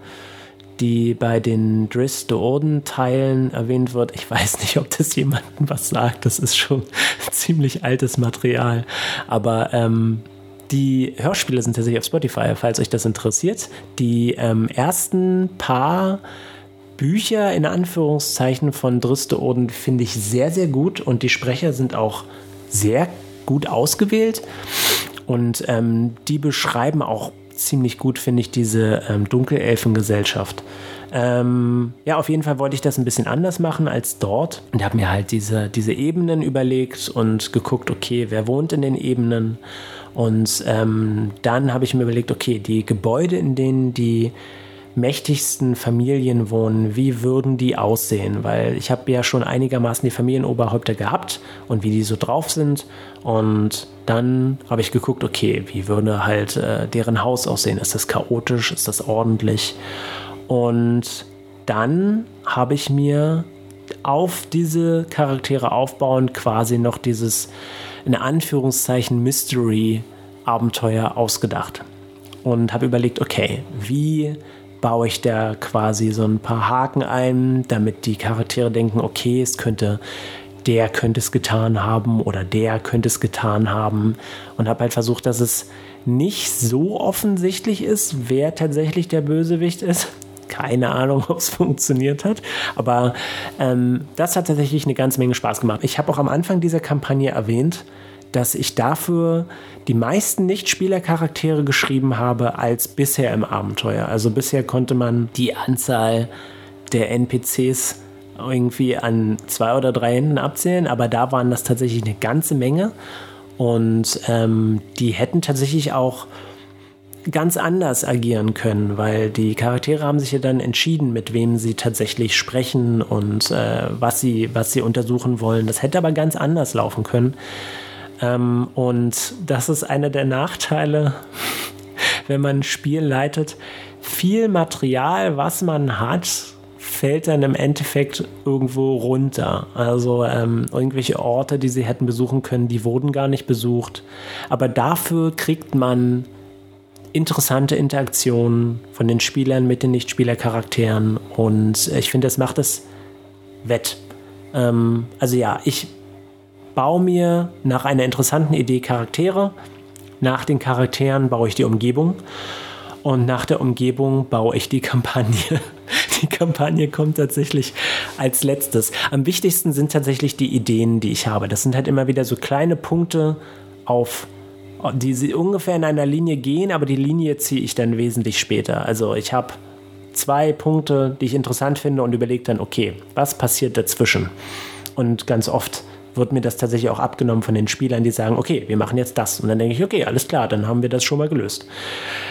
die bei den Driss Orden-Teilen erwähnt wird. Ich weiß nicht, ob das jemandem was sagt. Das ist schon ziemlich altes Material. Aber ähm, die Hörspiele sind tatsächlich auf Spotify, falls euch das interessiert. Die ähm, ersten paar Bücher in Anführungszeichen von Driste Oden finde ich sehr, sehr gut und die Sprecher sind auch sehr gut ausgewählt und ähm, die beschreiben auch ziemlich gut, finde ich, diese ähm, Dunkelelfengesellschaft. Ähm, ja, auf jeden Fall wollte ich das ein bisschen anders machen als dort und habe mir halt diese, diese Ebenen überlegt und geguckt, okay, wer wohnt in den Ebenen und ähm, dann habe ich mir überlegt, okay, die Gebäude, in denen die mächtigsten Familien wohnen, wie würden die aussehen? Weil ich habe ja schon einigermaßen die Familienoberhäupter gehabt und wie die so drauf sind. Und dann habe ich geguckt, okay, wie würde halt äh, deren Haus aussehen? Ist das chaotisch? Ist das ordentlich? Und dann habe ich mir auf diese Charaktere aufbauend quasi noch dieses in Anführungszeichen Mystery-Abenteuer ausgedacht. Und habe überlegt, okay, wie baue ich da quasi so ein paar Haken ein, damit die Charaktere denken, okay, es könnte, der könnte es getan haben oder der könnte es getan haben. Und habe halt versucht, dass es nicht so offensichtlich ist, wer tatsächlich der Bösewicht ist. Keine Ahnung, ob es funktioniert hat. Aber ähm, das hat tatsächlich eine ganze Menge Spaß gemacht. Ich habe auch am Anfang dieser Kampagne erwähnt, dass ich dafür die meisten Nicht-Spieler-Charaktere geschrieben habe als bisher im Abenteuer. Also bisher konnte man die Anzahl der NPCs irgendwie an zwei oder drei Händen abzählen, aber da waren das tatsächlich eine ganze Menge. Und ähm, die hätten tatsächlich auch ganz anders agieren können, weil die Charaktere haben sich ja dann entschieden, mit wem sie tatsächlich sprechen und äh, was, sie, was sie untersuchen wollen. Das hätte aber ganz anders laufen können. Ähm, und das ist einer der Nachteile, wenn man ein Spiel leitet. Viel Material, was man hat, fällt dann im Endeffekt irgendwo runter. Also ähm, irgendwelche Orte, die sie hätten besuchen können, die wurden gar nicht besucht. Aber dafür kriegt man interessante Interaktionen von den Spielern mit den Nichtspielercharakteren und ich finde, das macht es wett. Ähm, also ja, ich baue mir nach einer interessanten Idee Charaktere. Nach den Charakteren baue ich die Umgebung. Und nach der Umgebung baue ich die Kampagne. Die Kampagne kommt tatsächlich als letztes. Am wichtigsten sind tatsächlich die Ideen, die ich habe. Das sind halt immer wieder so kleine Punkte auf die ungefähr in einer Linie gehen, aber die Linie ziehe ich dann wesentlich später. Also ich habe zwei Punkte, die ich interessant finde und überlege dann, okay, was passiert dazwischen? Und ganz oft wird mir das tatsächlich auch abgenommen von den Spielern, die sagen, okay, wir machen jetzt das. Und dann denke ich, okay, alles klar, dann haben wir das schon mal gelöst.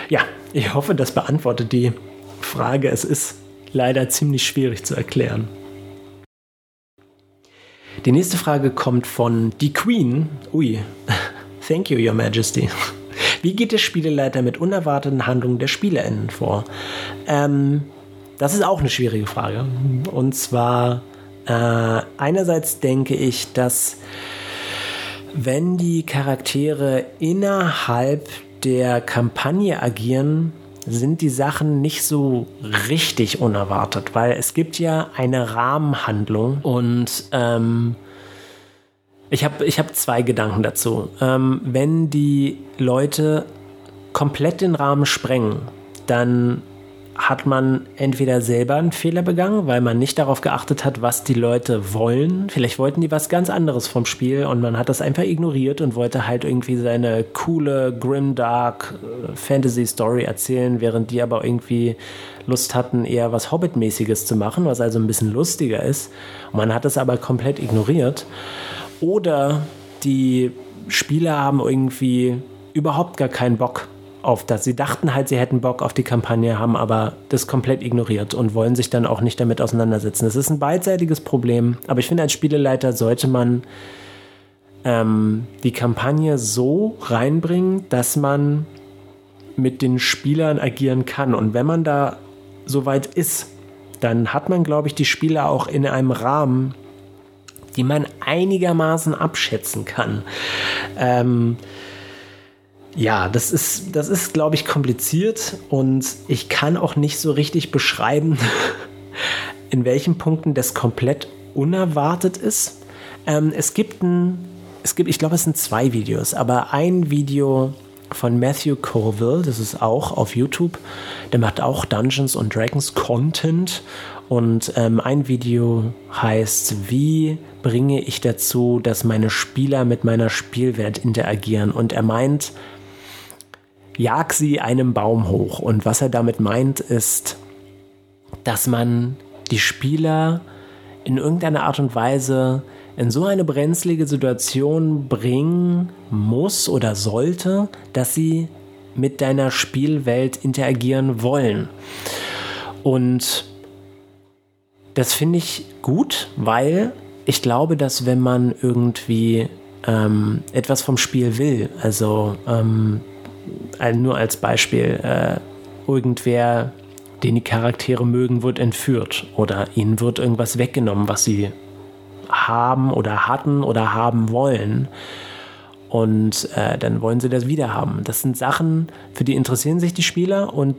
Ja, ich hoffe, das beantwortet die Frage. Es ist leider ziemlich schwierig zu erklären. Die nächste Frage kommt von Die Queen. Ui, thank you, Your Majesty. Wie geht der Spieleleiter mit unerwarteten Handlungen der SpielerInnen vor? Ähm, das ist auch eine schwierige Frage. Und zwar äh, einerseits denke ich, dass wenn die Charaktere innerhalb der Kampagne agieren, sind die Sachen nicht so richtig unerwartet, weil es gibt ja eine Rahmenhandlung und ähm, ich habe ich hab zwei Gedanken dazu. Ähm, wenn die Leute komplett den Rahmen sprengen, dann hat man entweder selber einen Fehler begangen, weil man nicht darauf geachtet hat, was die Leute wollen. Vielleicht wollten die was ganz anderes vom Spiel und man hat das einfach ignoriert und wollte halt irgendwie seine coole, grimdark äh, Fantasy-Story erzählen, während die aber irgendwie Lust hatten, eher was Hobbit-mäßiges zu machen, was also ein bisschen lustiger ist. Man hat es aber komplett ignoriert. Oder die Spieler haben irgendwie überhaupt gar keinen Bock auf das. Sie dachten halt, sie hätten Bock auf die Kampagne, haben aber das komplett ignoriert und wollen sich dann auch nicht damit auseinandersetzen. Das ist ein beidseitiges Problem, aber ich finde, als Spieleleiter sollte man ähm, die Kampagne so reinbringen, dass man mit den Spielern agieren kann. Und wenn man da so weit ist, dann hat man, glaube ich, die Spieler auch in einem Rahmen, die man einigermaßen abschätzen kann. Ähm, ja, das ist, das ist, glaube ich, kompliziert und ich kann auch nicht so richtig beschreiben, in welchen Punkten das komplett unerwartet ist. Ähm, es gibt ein, es gibt, ich glaube, es sind zwei Videos, aber ein Video von Matthew Colville, das ist auch auf YouTube, der macht auch Dungeons und Dragons Content Und ähm, ein Video heißt, wie bringe ich dazu, dass meine Spieler mit meiner Spielwelt interagieren? Und er meint, jag sie einem Baum hoch. Und was er damit meint, ist, dass man die Spieler in irgendeiner Art und Weise in so eine brenzlige Situation bringen muss oder sollte, dass sie mit deiner Spielwelt interagieren wollen. Und das finde ich gut, weil ich glaube, dass wenn man irgendwie ähm, etwas vom Spiel will, also ähm, nur als Beispiel, äh, irgendwer, den die Charaktere mögen, wird entführt oder ihnen wird irgendwas weggenommen, was sie haben oder hatten oder haben wollen. Und äh, dann wollen sie das wieder haben. Das sind Sachen, für die interessieren sich die Spieler und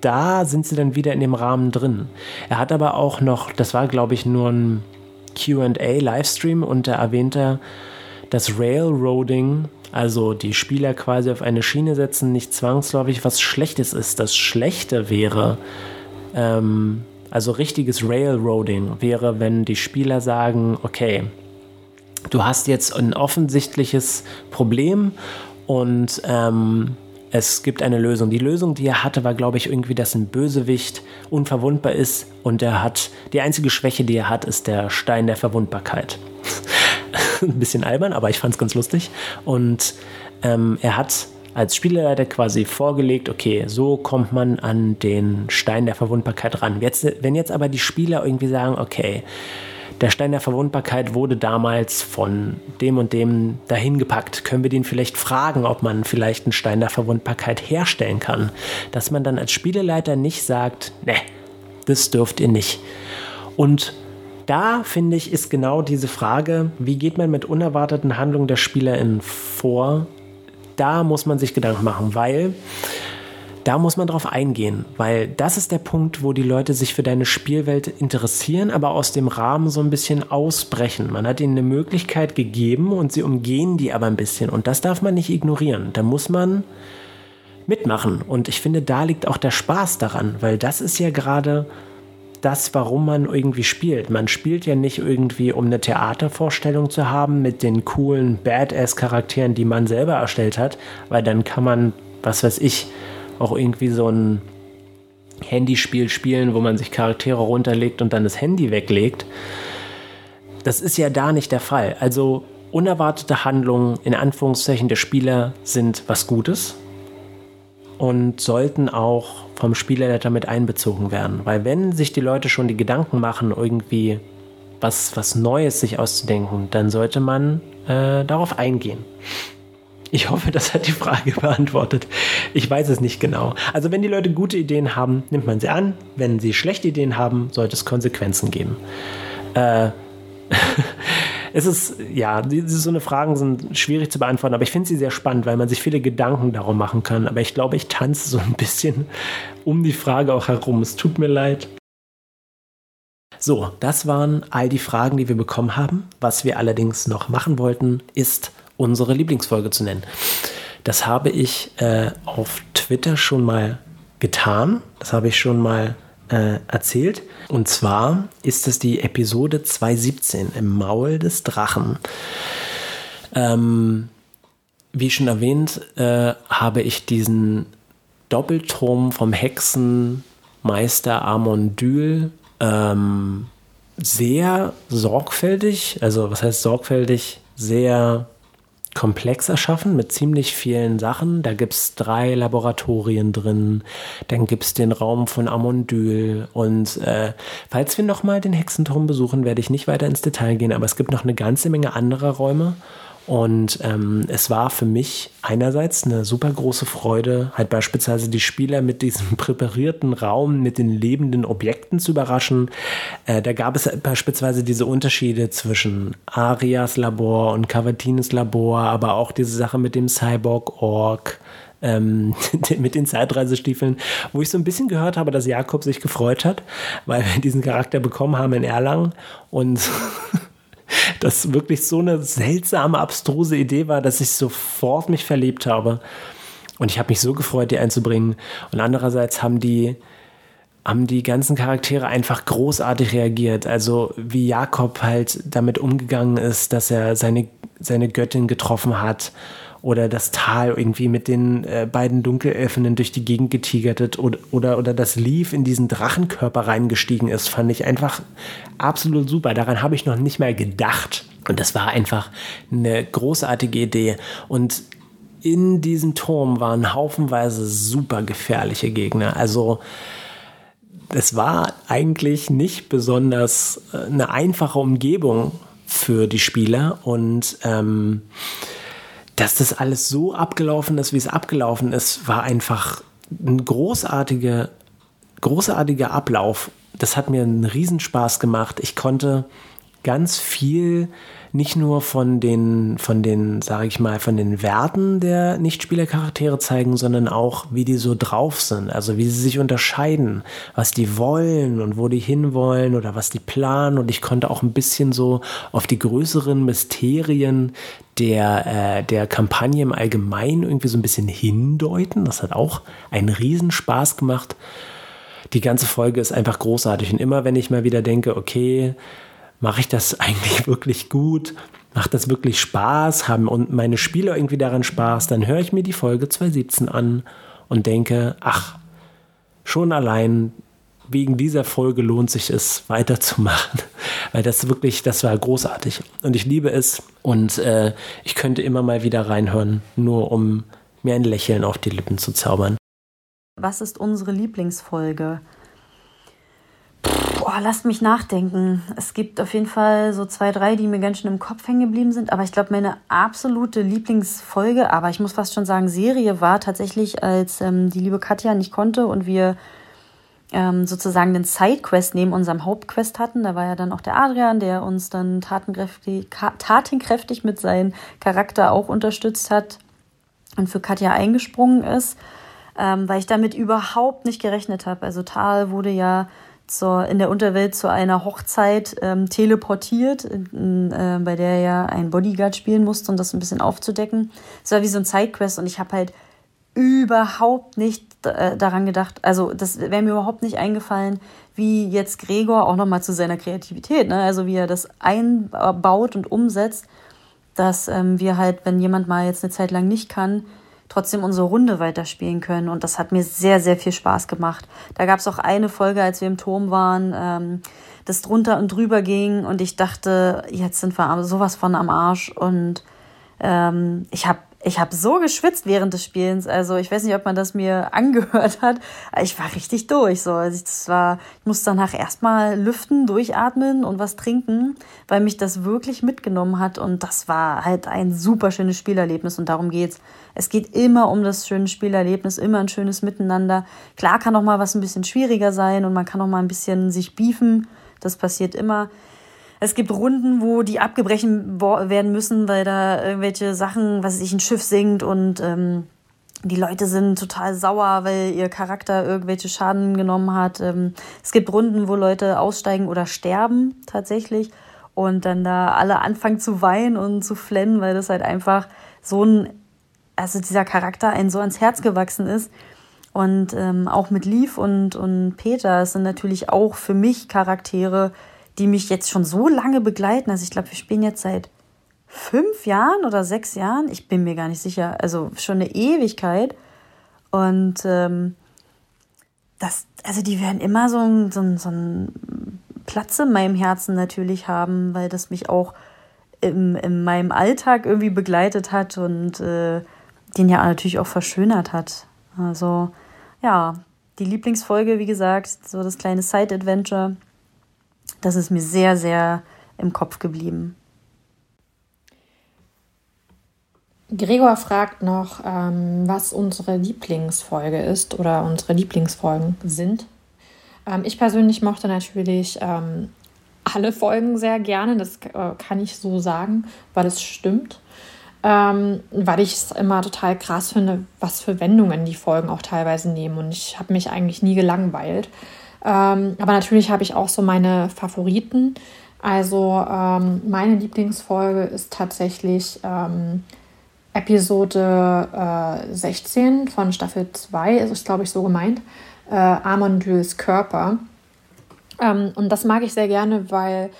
da sind sie dann wieder in dem Rahmen drin. Er hat aber auch noch, das war glaube ich nur ein QA-Livestream und da erwähnte das Railroading, also die Spieler quasi auf eine Schiene setzen, nicht zwangsläufig was Schlechtes ist. Das Schlechte wäre, ähm, also richtiges Railroading wäre, wenn die Spieler sagen, okay, du hast jetzt ein offensichtliches Problem und ähm, es gibt eine Lösung. Die Lösung, die er hatte, war, glaube ich, irgendwie, dass ein Bösewicht unverwundbar ist und er hat, die einzige Schwäche, die er hat, ist der Stein der Verwundbarkeit. ein bisschen albern, aber ich fand es ganz lustig. Und ähm, er hat als Spielleiter quasi vorgelegt, okay, so kommt man an den Stein der Verwundbarkeit ran. Jetzt, wenn jetzt aber die Spieler irgendwie sagen, okay, der Stein der Verwundbarkeit wurde damals von dem und dem dahin gepackt. Können wir den vielleicht fragen, ob man vielleicht einen Stein der Verwundbarkeit herstellen kann? Dass man dann als Spieleleiter nicht sagt, ne, das dürft ihr nicht. Und da finde ich, ist genau diese Frage, wie geht man mit unerwarteten Handlungen der SpielerInnen vor? Da muss man sich Gedanken machen, weil da muss man drauf eingehen, weil das ist der Punkt, wo die Leute sich für deine Spielwelt interessieren, aber aus dem Rahmen so ein bisschen ausbrechen. Man hat ihnen eine Möglichkeit gegeben und sie umgehen die aber ein bisschen und das darf man nicht ignorieren. Da muss man mitmachen und ich finde, da liegt auch der Spaß daran, weil das ist ja gerade das, warum man irgendwie spielt. Man spielt ja nicht irgendwie, um eine Theatervorstellung zu haben mit den coolen Badass-Charakteren, die man selber erstellt hat, weil dann kann man, was weiß ich, auch irgendwie so ein Handyspiel spielen, wo man sich Charaktere runterlegt und dann das Handy weglegt. Das ist ja da nicht der Fall. Also unerwartete Handlungen in Anführungszeichen der Spieler sind was Gutes und sollten auch vom Spielerleiter mit einbezogen werden. Weil wenn sich die Leute schon die Gedanken machen, irgendwie was, was Neues sich auszudenken, dann sollte man äh, darauf eingehen. Ich hoffe, das hat die Frage beantwortet. Ich weiß es nicht genau. Also wenn die Leute gute Ideen haben, nimmt man sie an. Wenn sie schlechte Ideen haben, sollte es Konsequenzen geben. Äh, es ist, ja, so eine Fragen sind schwierig zu beantworten, aber ich finde sie sehr spannend, weil man sich viele Gedanken darum machen kann. Aber ich glaube, ich tanze so ein bisschen um die Frage auch herum. Es tut mir leid. So, das waren all die Fragen, die wir bekommen haben. Was wir allerdings noch machen wollten, ist unsere Lieblingsfolge zu nennen. Das habe ich äh, auf Twitter schon mal getan. Das habe ich schon mal äh, erzählt. Und zwar ist es die Episode 217 im Maul des Drachen. Ähm, wie schon erwähnt, äh, habe ich diesen Doppelturm vom Hexenmeister Amondyl ähm, sehr sorgfältig, also was heißt sorgfältig, sehr komplex erschaffen mit ziemlich vielen Sachen. Da gibt es drei Laboratorien drin, dann gibt es den Raum von Amondyl. Und äh, falls wir nochmal den Hexenturm besuchen, werde ich nicht weiter ins Detail gehen, aber es gibt noch eine ganze Menge anderer Räume und ähm, es war für mich einerseits eine super große Freude, halt beispielsweise die Spieler mit diesem präparierten Raum, mit den lebenden Objekten zu überraschen. Äh, da gab es beispielsweise diese Unterschiede zwischen Arias Labor und Cavatines Labor, aber auch diese Sache mit dem Cyborg-Org. Ähm, mit den Zeitreisestiefeln, wo ich so ein bisschen gehört habe, dass Jakob sich gefreut hat, weil wir diesen Charakter bekommen haben in Erlangen und das wirklich so eine seltsame, abstruse Idee war, dass ich sofort mich verliebt habe. Und ich habe mich so gefreut, die einzubringen. Und andererseits haben die haben die ganzen Charaktere einfach großartig reagiert. Also wie Jakob halt damit umgegangen ist, dass er seine, seine Göttin getroffen hat oder das Tal irgendwie mit den äh, beiden Dunkelelfen durch die Gegend getigert hat oder, oder, oder das Leaf in diesen Drachenkörper reingestiegen ist, fand ich einfach absolut super. Daran habe ich noch nicht mal gedacht. Und das war einfach eine großartige Idee. Und in diesem Turm waren haufenweise super gefährliche Gegner. Also es war eigentlich nicht besonders äh, eine einfache Umgebung für die Spieler und ähm, dass das alles so abgelaufen ist, wie es abgelaufen ist, war einfach ein großartiger, großartiger Ablauf. Das hat mir einen Riesenspaß gemacht. Ich konnte ganz viel nicht nur von den, von den, sage ich mal, von den Werten der Nichtspielercharaktere zeigen, sondern auch, wie die so drauf sind, also wie sie sich unterscheiden, was die wollen und wo die hinwollen oder was die planen. Und ich konnte auch ein bisschen so auf die größeren Mysterien der, äh, der Kampagne im Allgemeinen irgendwie so ein bisschen hindeuten. Das hat auch einen Riesenspaß gemacht. Die ganze Folge ist einfach großartig. Und immer wenn ich mal wieder denke, okay, mache ich das eigentlich wirklich gut? Macht das wirklich Spaß? Haben und meine Spieler irgendwie daran Spaß? Dann höre ich mir die Folge 217 an und denke, ach, schon allein wegen dieser Folge lohnt sich es weiterzumachen, weil das wirklich, das war großartig und ich liebe es und äh, ich könnte immer mal wieder reinhören, nur um mir ein Lächeln auf die Lippen zu zaubern. Was ist unsere Lieblingsfolge? Boah, lasst mich nachdenken. Es gibt auf jeden Fall so zwei, drei, die mir ganz schön im Kopf hängen geblieben sind. Aber ich glaube, meine absolute Lieblingsfolge, aber ich muss fast schon sagen, Serie war tatsächlich, als ähm, die liebe Katja nicht konnte und wir ähm, sozusagen den Sidequest neben unserem Hauptquest hatten. Da war ja dann auch der Adrian, der uns dann tatenkräftig, tatenkräftig mit seinem Charakter auch unterstützt hat und für Katja eingesprungen ist, ähm, weil ich damit überhaupt nicht gerechnet habe. Also Tal wurde ja zur, in der Unterwelt zu einer Hochzeit ähm, teleportiert, äh, bei der er ja ein Bodyguard spielen musste, um das ein bisschen aufzudecken. Es war wie so ein Sidequest und ich habe halt überhaupt nicht äh, daran gedacht, also das wäre mir überhaupt nicht eingefallen, wie jetzt Gregor auch nochmal zu seiner Kreativität, ne? also wie er das einbaut und umsetzt, dass ähm, wir halt, wenn jemand mal jetzt eine Zeit lang nicht kann, trotzdem unsere Runde weiterspielen können. Und das hat mir sehr, sehr viel Spaß gemacht. Da gab es auch eine Folge, als wir im Turm waren, ähm, das drunter und drüber ging und ich dachte, jetzt sind wir sowas von am Arsch. Und ähm, ich habe ich habe so geschwitzt während des Spielens. Also ich weiß nicht, ob man das mir angehört hat. Ich war richtig durch. So, also ich, war, ich musste danach erstmal lüften, durchatmen und was trinken, weil mich das wirklich mitgenommen hat. Und das war halt ein super schönes Spielerlebnis und darum geht's. Es geht immer um das schöne Spielerlebnis, immer ein schönes Miteinander. Klar kann auch mal was ein bisschen schwieriger sein und man kann auch mal ein bisschen sich beefen. Das passiert immer. Es gibt Runden, wo die abgebrechen werden müssen, weil da irgendwelche Sachen, was sich ein Schiff sinkt und ähm, die Leute sind total sauer, weil ihr Charakter irgendwelche Schaden genommen hat. Ähm, es gibt Runden, wo Leute aussteigen oder sterben tatsächlich und dann da alle anfangen zu weinen und zu flennen, weil das halt einfach so ein, also dieser Charakter einen so ans Herz gewachsen ist. Und ähm, auch mit Leaf und, und Peter sind natürlich auch für mich Charaktere, die mich jetzt schon so lange begleiten. Also ich glaube, wir spielen jetzt seit fünf Jahren oder sechs Jahren. Ich bin mir gar nicht sicher. Also schon eine Ewigkeit. Und ähm, das, also die werden immer so einen so so ein Platz in meinem Herzen natürlich haben, weil das mich auch im, in meinem Alltag irgendwie begleitet hat und äh, den ja natürlich auch verschönert hat. Also ja, die Lieblingsfolge, wie gesagt, so das kleine Side-Adventure das ist mir sehr, sehr im Kopf geblieben. Gregor fragt noch, ähm, was unsere Lieblingsfolge ist oder unsere Lieblingsfolgen sind. Ähm, ich persönlich mochte natürlich ähm, alle Folgen sehr gerne, das äh, kann ich so sagen, weil es stimmt. Ähm, weil ich es immer total krass finde, was für Wendungen die Folgen auch teilweise nehmen. Und ich habe mich eigentlich nie gelangweilt. Ähm, aber natürlich habe ich auch so meine Favoriten. Also ähm, meine Lieblingsfolge ist tatsächlich ähm, Episode äh, 16 von Staffel 2, ist glaube ich so gemeint. äh, Amondyls Körper. Ähm, und das mag ich sehr gerne, weil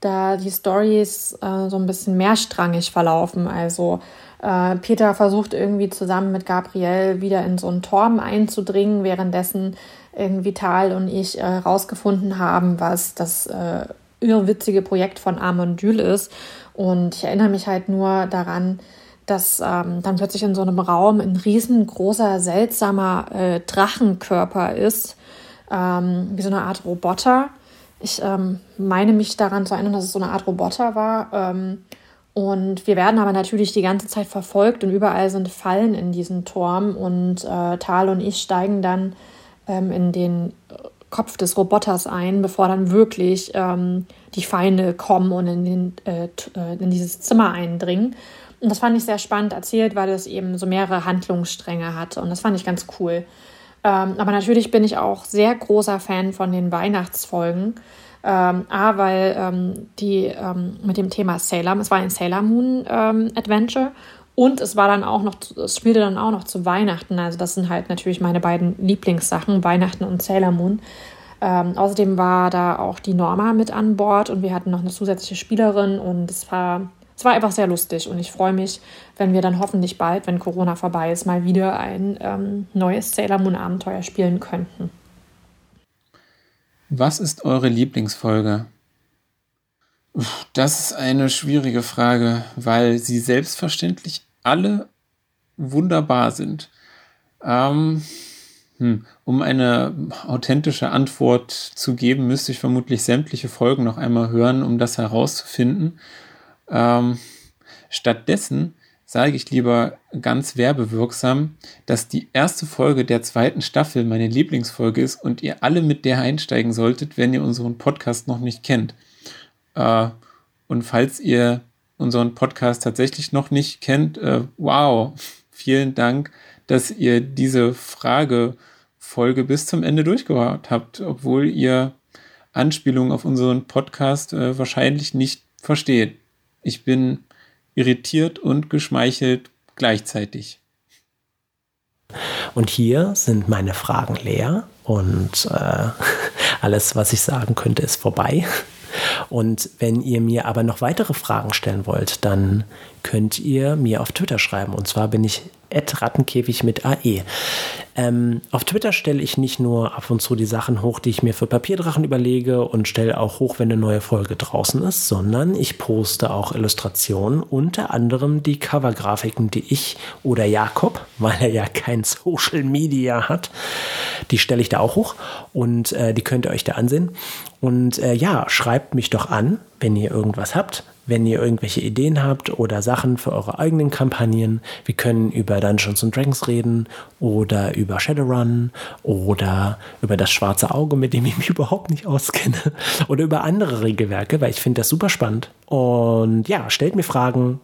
da die Stories äh, so ein bisschen mehrstrangig verlaufen. Also äh, Peter versucht irgendwie zusammen mit Gabrielle wieder in so einen Turm einzudringen, währenddessen irgendwie Tal und ich äh, rausgefunden haben, was das äh, irrwitzige Projekt von Amondyl ist. Und ich erinnere mich halt nur daran, dass ähm, dann plötzlich in so einem Raum ein riesengroßer, seltsamer äh, Drachenkörper ist, ähm, wie so eine Art Roboter. Ich ähm, meine mich daran zu erinnern, dass es so eine Art Roboter war. Ähm, und wir werden aber natürlich die ganze Zeit verfolgt und überall sind Fallen in diesem Turm. Und äh, Tal und ich steigen dann ähm, in den Kopf des Roboters ein, bevor dann wirklich ähm, die Feinde kommen und in, den, äh, äh in dieses Zimmer eindringen. Und das fand ich sehr spannend erzählt, weil es eben so mehrere Handlungsstränge hatte. Und das fand ich ganz cool. Ähm, aber natürlich bin ich auch sehr großer Fan von den Weihnachtsfolgen. Ähm, A, weil ähm, die ähm, mit dem Thema Sailor, es war ein Sailor Moon ähm, Adventure und es war dann auch noch, es spielte dann auch noch zu Weihnachten. Also das sind halt natürlich meine beiden Lieblingssachen, Weihnachten und Sailor Moon. Ähm, außerdem war da auch die Norma mit an Bord und wir hatten noch eine zusätzliche Spielerin und es war es war einfach sehr lustig und ich freue mich, wenn wir dann hoffentlich bald, wenn Corona vorbei ist, mal wieder ein ähm, neues Sailor Moon Abenteuer spielen könnten. Was ist eure Lieblingsfolge? Das ist eine schwierige Frage, weil sie selbstverständlich alle wunderbar sind. Ähm, hm, um eine authentische Antwort zu geben, müsste ich vermutlich sämtliche Folgen noch einmal hören, um das herauszufinden. Ähm, stattdessen sage ich lieber ganz werbewirksam, dass die erste Folge der zweiten Staffel meine Lieblingsfolge ist und ihr alle mit der einsteigen solltet, wenn ihr unseren Podcast noch nicht kennt. Äh, und falls ihr unseren Podcast tatsächlich noch nicht kennt, äh, wow, vielen Dank, dass ihr diese Fragefolge bis zum Ende durchgehört habt, obwohl ihr Anspielungen auf unseren Podcast äh, wahrscheinlich nicht versteht. Ich bin irritiert und geschmeichelt gleichzeitig. Und hier sind meine Fragen leer und äh, alles, was ich sagen könnte, ist vorbei. Und wenn ihr mir aber noch weitere Fragen stellen wollt, dann könnt ihr mir auf Twitter schreiben. Und zwar bin ich Rattenkäfig mit AE. Ähm, auf Twitter stelle ich nicht nur ab und zu die Sachen hoch, die ich mir für Papierdrachen überlege und stelle auch hoch, wenn eine neue Folge draußen ist, sondern ich poste auch Illustrationen, unter anderem die Covergrafiken, die ich oder Jakob, weil er ja kein Social Media hat, die stelle ich da auch hoch und äh, die könnt ihr euch da ansehen. Und äh, ja, schreibt mich doch an, wenn ihr irgendwas habt, wenn ihr irgendwelche Ideen habt oder Sachen für eure eigenen Kampagnen. Wir können über Dungeons and Dragons reden oder über Shadowrun oder über das schwarze Auge, mit dem ich mich überhaupt nicht auskenne oder über andere Regelwerke, weil ich finde das super spannend. Und ja, stellt mir Fragen,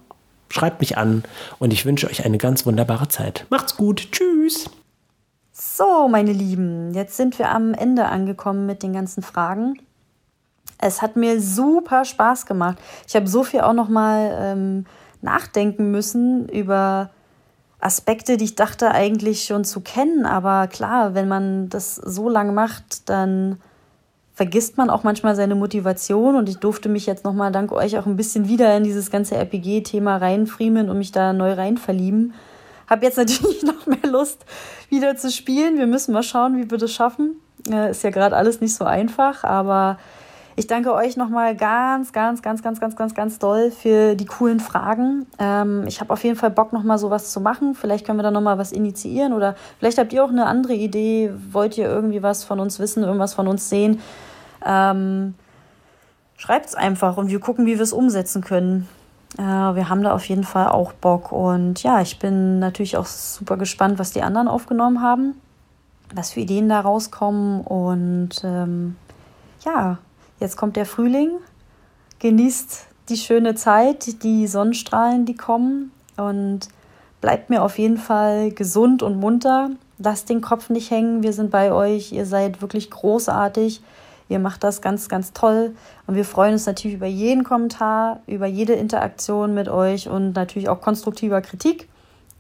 schreibt mich an und ich wünsche euch eine ganz wunderbare Zeit. Macht's gut. Tschüss. So, meine Lieben, jetzt sind wir am Ende angekommen mit den ganzen Fragen. Es hat mir super Spaß gemacht. Ich habe so viel auch noch mal ähm, nachdenken müssen über Aspekte, die ich dachte eigentlich schon zu kennen. Aber klar, wenn man das so lange macht, dann vergisst man auch manchmal seine Motivation. Und ich durfte mich jetzt noch mal dank euch auch ein bisschen wieder in dieses ganze RPG-Thema reinfriemeln und mich da neu rein verlieben. Habe jetzt natürlich noch mehr Lust, wieder zu spielen. Wir müssen mal schauen, wie wir das schaffen. Äh, ist ja gerade alles nicht so einfach, aber ich danke euch nochmal ganz, ganz, ganz, ganz, ganz, ganz, ganz doll für die coolen Fragen. Ähm, ich habe auf jeden Fall Bock, nochmal sowas zu machen. Vielleicht können wir da nochmal was initiieren oder vielleicht habt ihr auch eine andere Idee. Wollt ihr irgendwie was von uns wissen, irgendwas von uns sehen? Ähm, Schreibt es einfach und wir gucken, wie wir es umsetzen können. Äh, wir haben da auf jeden Fall auch Bock. Und ja, ich bin natürlich auch super gespannt, was die anderen aufgenommen haben, was für Ideen da rauskommen. Und ähm, ja, Jetzt kommt der Frühling. Genießt die schöne Zeit, die Sonnenstrahlen, die kommen. Und bleibt mir auf jeden Fall gesund und munter. Lasst den Kopf nicht hängen. Wir sind bei euch. Ihr seid wirklich großartig. Ihr macht das ganz, ganz toll. Und wir freuen uns natürlich über jeden Kommentar, über jede Interaktion mit euch und natürlich auch konstruktiver Kritik.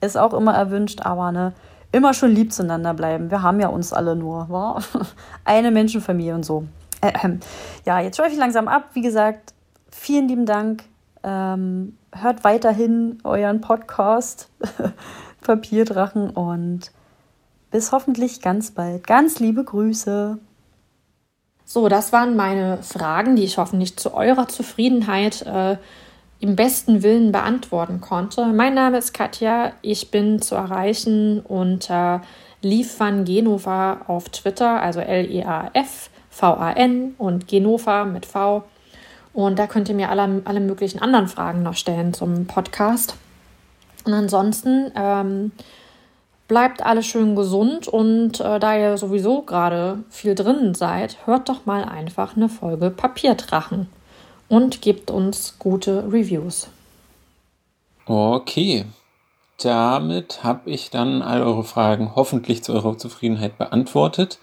Ist auch immer erwünscht, aber ne, immer schon lieb zueinander bleiben. Wir haben ja uns alle nur, wa? Eine Menschenfamilie und so. Ähm, ja, jetzt schweife ich langsam ab. Wie gesagt, vielen lieben Dank. Ähm, hört weiterhin euren Podcast Papierdrachen und bis hoffentlich ganz bald. Ganz liebe Grüße. So, das waren meine Fragen, die ich hoffentlich zu eurer Zufriedenheit äh, im besten Willen beantworten konnte. Mein Name ist Katja, ich bin zu erreichen unter Liefvan Genova auf Twitter, also L-E-A-F, V-A-N und Genova mit V. Und da könnt ihr mir alle, alle möglichen anderen Fragen noch stellen zum Podcast. Und ansonsten ähm, bleibt alles schön gesund und äh, da ihr sowieso gerade viel drin seid, hört doch mal einfach eine Folge Papierdrachen und gebt uns gute Reviews. Okay, damit habe ich dann all eure Fragen hoffentlich zu eurer Zufriedenheit beantwortet.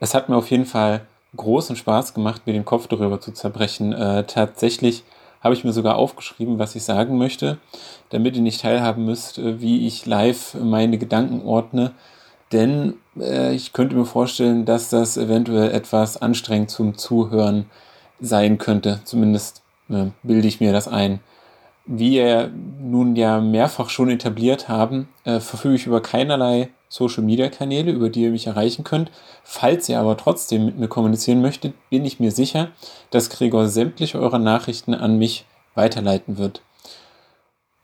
Es hat mir auf jeden Fall großen Spaß gemacht, mir den Kopf darüber zu zerbrechen. Äh, tatsächlich habe ich mir sogar aufgeschrieben, was ich sagen möchte, damit ihr nicht teilhaben müsst, äh, wie ich live meine Gedanken ordne. Denn äh, ich könnte mir vorstellen, dass das eventuell etwas anstrengend zum Zuhören sein könnte. Zumindest äh, bilde ich mir das ein. Wie wir nun ja mehrfach schon etabliert haben, äh, verfüge ich über keinerlei Social-Media-Kanäle, über die ihr mich erreichen könnt. Falls ihr aber trotzdem mit mir kommunizieren möchtet, bin ich mir sicher, dass Gregor sämtliche eurer Nachrichten an mich weiterleiten wird.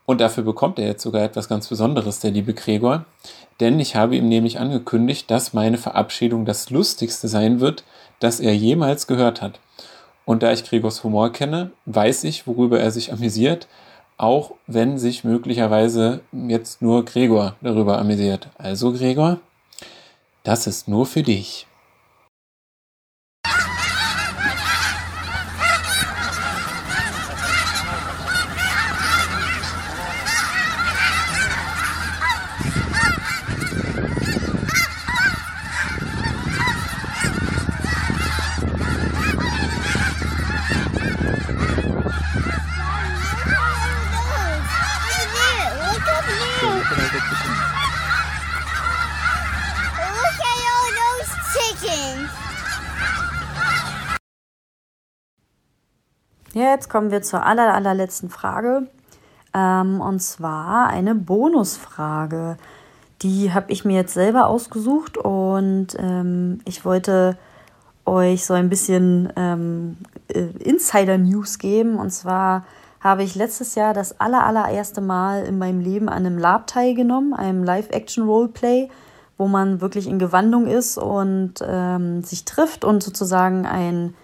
Und dafür bekommt er jetzt sogar etwas ganz Besonderes, der liebe Gregor, denn ich habe ihm nämlich angekündigt, dass meine Verabschiedung das Lustigste sein wird, das er jemals gehört hat. Und da ich Gregors Humor kenne, weiß ich, worüber er sich amüsiert, auch wenn sich möglicherweise jetzt nur Gregor darüber amüsiert. Also Gregor, das ist nur für dich. Jetzt kommen wir zur aller, allerletzten Frage. Ähm, und zwar eine Bonusfrage. Die habe ich mir jetzt selber ausgesucht und ähm, ich wollte euch so ein bisschen ähm, äh, Insider-News geben. Und zwar habe ich letztes Jahr das aller, allererste Mal in meinem Leben an einem Lab teilgenommen, einem Live-Action-Roleplay, wo man wirklich in Gewandung ist und ähm, sich trifft und sozusagen ein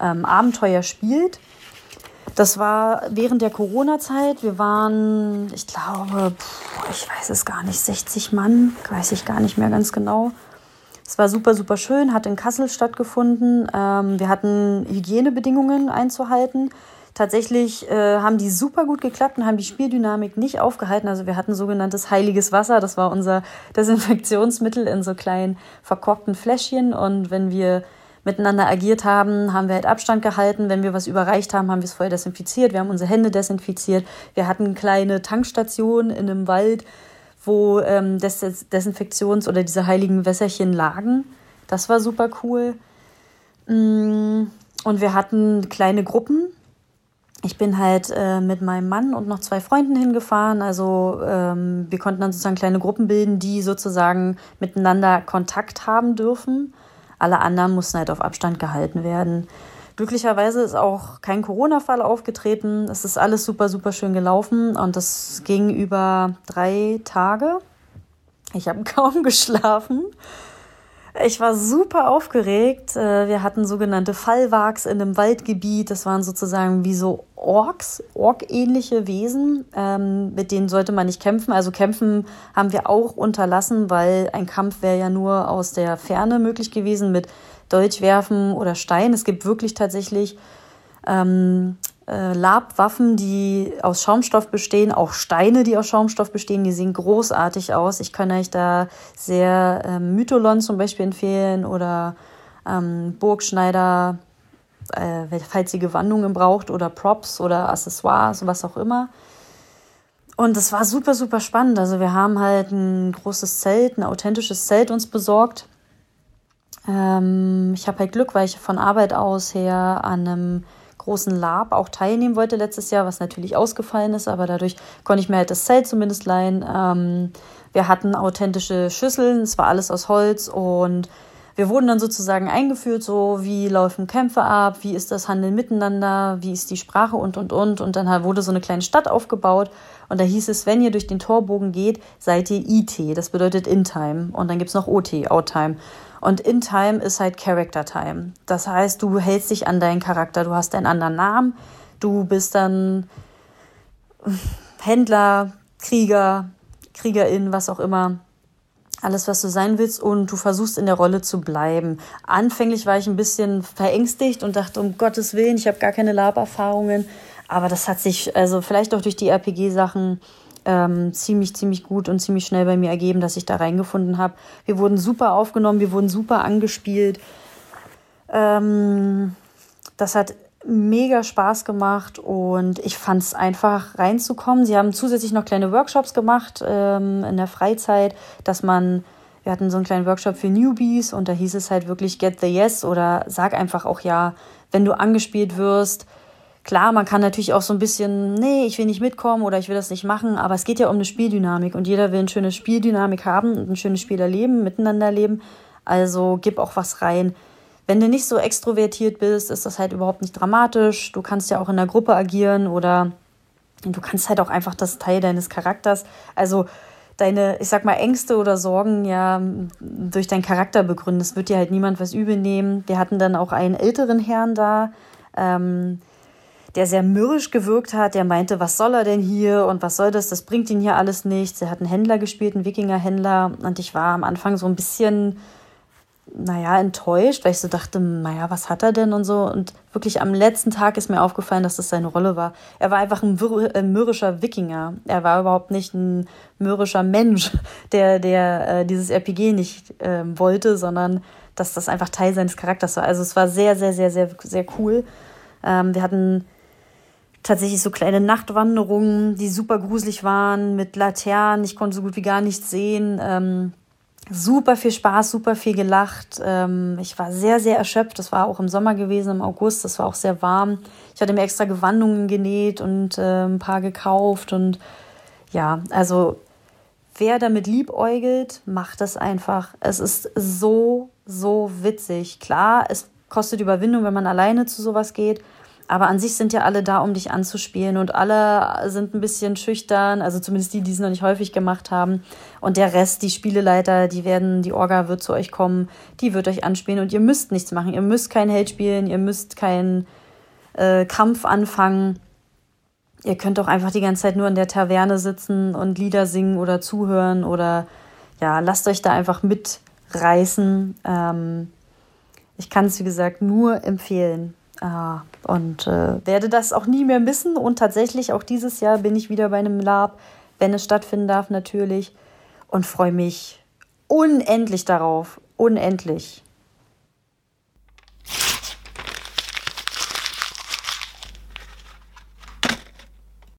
ähm, Abenteuer spielt. Das war während der Corona-Zeit. Wir waren, ich glaube, ich weiß es gar nicht, 60 Mann, weiß ich gar nicht mehr ganz genau. Es war super, super schön, hat in Kassel stattgefunden. Ähm, wir hatten Hygienebedingungen einzuhalten. Tatsächlich äh, haben die super gut geklappt und haben die Spieldynamik nicht aufgehalten. Also wir hatten sogenanntes heiliges Wasser. Das war unser Desinfektionsmittel in so kleinen verkorkten Fläschchen. Und wenn wir miteinander agiert haben, haben wir halt Abstand gehalten. Wenn wir was überreicht haben, haben wir es vorher desinfiziert. Wir haben unsere Hände desinfiziert. Wir hatten kleine Tankstationen in einem Wald, wo ähm, Des Desinfektions- oder diese heiligen Wässerchen lagen. Das war super cool. Mm, und wir hatten kleine Gruppen. Ich bin halt äh, mit meinem Mann und noch zwei Freunden hingefahren. Also ähm, wir konnten dann sozusagen kleine Gruppen bilden, die sozusagen miteinander Kontakt haben dürfen. Alle anderen mussten halt auf Abstand gehalten werden. Glücklicherweise ist auch kein Corona-Fall aufgetreten. Es ist alles super, super schön gelaufen und das ging über drei Tage. Ich habe kaum geschlafen. Ich war super aufgeregt. Äh, wir hatten sogenannte Fallwachs in einem Waldgebiet. Das waren sozusagen wie so Orks, Ork-ähnliche Wesen. Ähm, mit denen sollte man nicht kämpfen. Also kämpfen haben wir auch unterlassen, weil ein Kampf wäre ja nur aus der Ferne möglich gewesen mit Dolchwerfen oder Stein. Es gibt wirklich tatsächlich ähm, äh, Labwaffen, die aus Schaumstoff bestehen, auch Steine, die aus Schaumstoff bestehen, die sehen großartig aus. Ich kann euch da sehr ähm, Mytholon zum Beispiel empfehlen oder ähm, Burgschneider, äh, falls ihr Gewandungen braucht oder Props oder Accessoires, was auch immer. Und es war super, super spannend. Also wir haben halt ein großes Zelt, ein authentisches Zelt uns besorgt. Ähm, ich habe halt Glück, weil ich von Arbeit aus her an einem großen Lab auch teilnehmen wollte letztes Jahr, was natürlich ausgefallen ist, aber dadurch konnte ich mir halt das Zelt zumindest leihen. Ähm, wir hatten authentische Schüsseln, es war alles aus Holz und wir wurden dann sozusagen eingeführt, so wie laufen Kämpfe ab, wie ist das Handeln miteinander, wie ist die Sprache und und und. Und dann wurde so eine kleine Stadt aufgebaut und da hieß es, wenn ihr durch den Torbogen geht, seid ihr IT, das bedeutet In Time. Und dann gibt es noch OT, Out Time. Und In Time ist halt Character Time. Das heißt, du hältst dich an deinen Charakter, du hast einen anderen Namen, du bist dann Händler, Krieger, Kriegerin, was auch immer. Alles, was du sein willst, und du versuchst in der Rolle zu bleiben. Anfänglich war ich ein bisschen verängstigt und dachte, um Gottes Willen, ich habe gar keine Lab-Erfahrungen. Aber das hat sich, also vielleicht auch durch die RPG-Sachen, ähm, ziemlich, ziemlich gut und ziemlich schnell bei mir ergeben, dass ich da reingefunden habe. Wir wurden super aufgenommen, wir wurden super angespielt. Ähm, das hat mega Spaß gemacht und ich fand es einfach reinzukommen. Sie haben zusätzlich noch kleine Workshops gemacht ähm, in der Freizeit, dass man, wir hatten so einen kleinen Workshop für Newbies und da hieß es halt wirklich Get the Yes oder sag einfach auch ja, wenn du angespielt wirst, Klar, man kann natürlich auch so ein bisschen, nee, ich will nicht mitkommen oder ich will das nicht machen, aber es geht ja um eine Spieldynamik und jeder will eine schöne Spieldynamik haben und ein schönes Spiel erleben, miteinander erleben. Also gib auch was rein. Wenn du nicht so extrovertiert bist, ist das halt überhaupt nicht dramatisch. Du kannst ja auch in der Gruppe agieren oder du kannst halt auch einfach das Teil deines Charakters, also deine, ich sag mal, Ängste oder Sorgen ja durch deinen Charakter begründen. Das wird dir halt niemand was übel nehmen. Wir hatten dann auch einen älteren Herrn da, ähm, der sehr mürrisch gewirkt hat, der meinte, was soll er denn hier und was soll das, das bringt ihn hier alles nichts. Er hat einen Händler gespielt, einen Wikingerhändler und ich war am Anfang so ein bisschen, naja, enttäuscht, weil ich so dachte, naja, was hat er denn und so. Und wirklich am letzten Tag ist mir aufgefallen, dass das seine Rolle war. Er war einfach ein, ein äh, mürrischer Wikinger. Er war überhaupt nicht ein mürrischer Mensch, der, der äh, dieses RPG nicht äh, wollte, sondern dass das einfach Teil seines Charakters war. Also es war sehr, sehr, sehr, sehr, sehr cool. Ähm, wir hatten tatsächlich so kleine Nachtwanderungen, die super gruselig waren, mit Laternen. Ich konnte so gut wie gar nichts sehen. Ähm, super viel Spaß, super viel gelacht. Ähm, ich war sehr, sehr erschöpft. Das war auch im Sommer gewesen, im August. Das war auch sehr warm. Ich hatte mir extra Gewandungen genäht und äh, ein paar gekauft. Und ja, also wer damit liebäugelt, macht das einfach. Es ist so, so witzig. Klar, es kostet Überwindung, wenn man alleine zu sowas geht. Aber an sich sind ja alle da, um dich anzuspielen und alle sind ein bisschen schüchtern, also zumindest die, die es noch nicht häufig gemacht haben. Und der Rest, die Spieleleiter, die werden, die Orga wird zu euch kommen, die wird euch anspielen und ihr müsst nichts machen. Ihr müsst kein Held spielen, ihr müsst keinen äh, Kampf anfangen. Ihr könnt auch einfach die ganze Zeit nur in der Taverne sitzen und Lieder singen oder zuhören oder ja, lasst euch da einfach mitreißen. Ähm, ich kann es, wie gesagt, nur empfehlen. Ah, und äh, werde das auch nie mehr missen. Und tatsächlich, auch dieses Jahr bin ich wieder bei einem Lab, wenn es stattfinden darf, natürlich. Und freue mich unendlich darauf. Unendlich.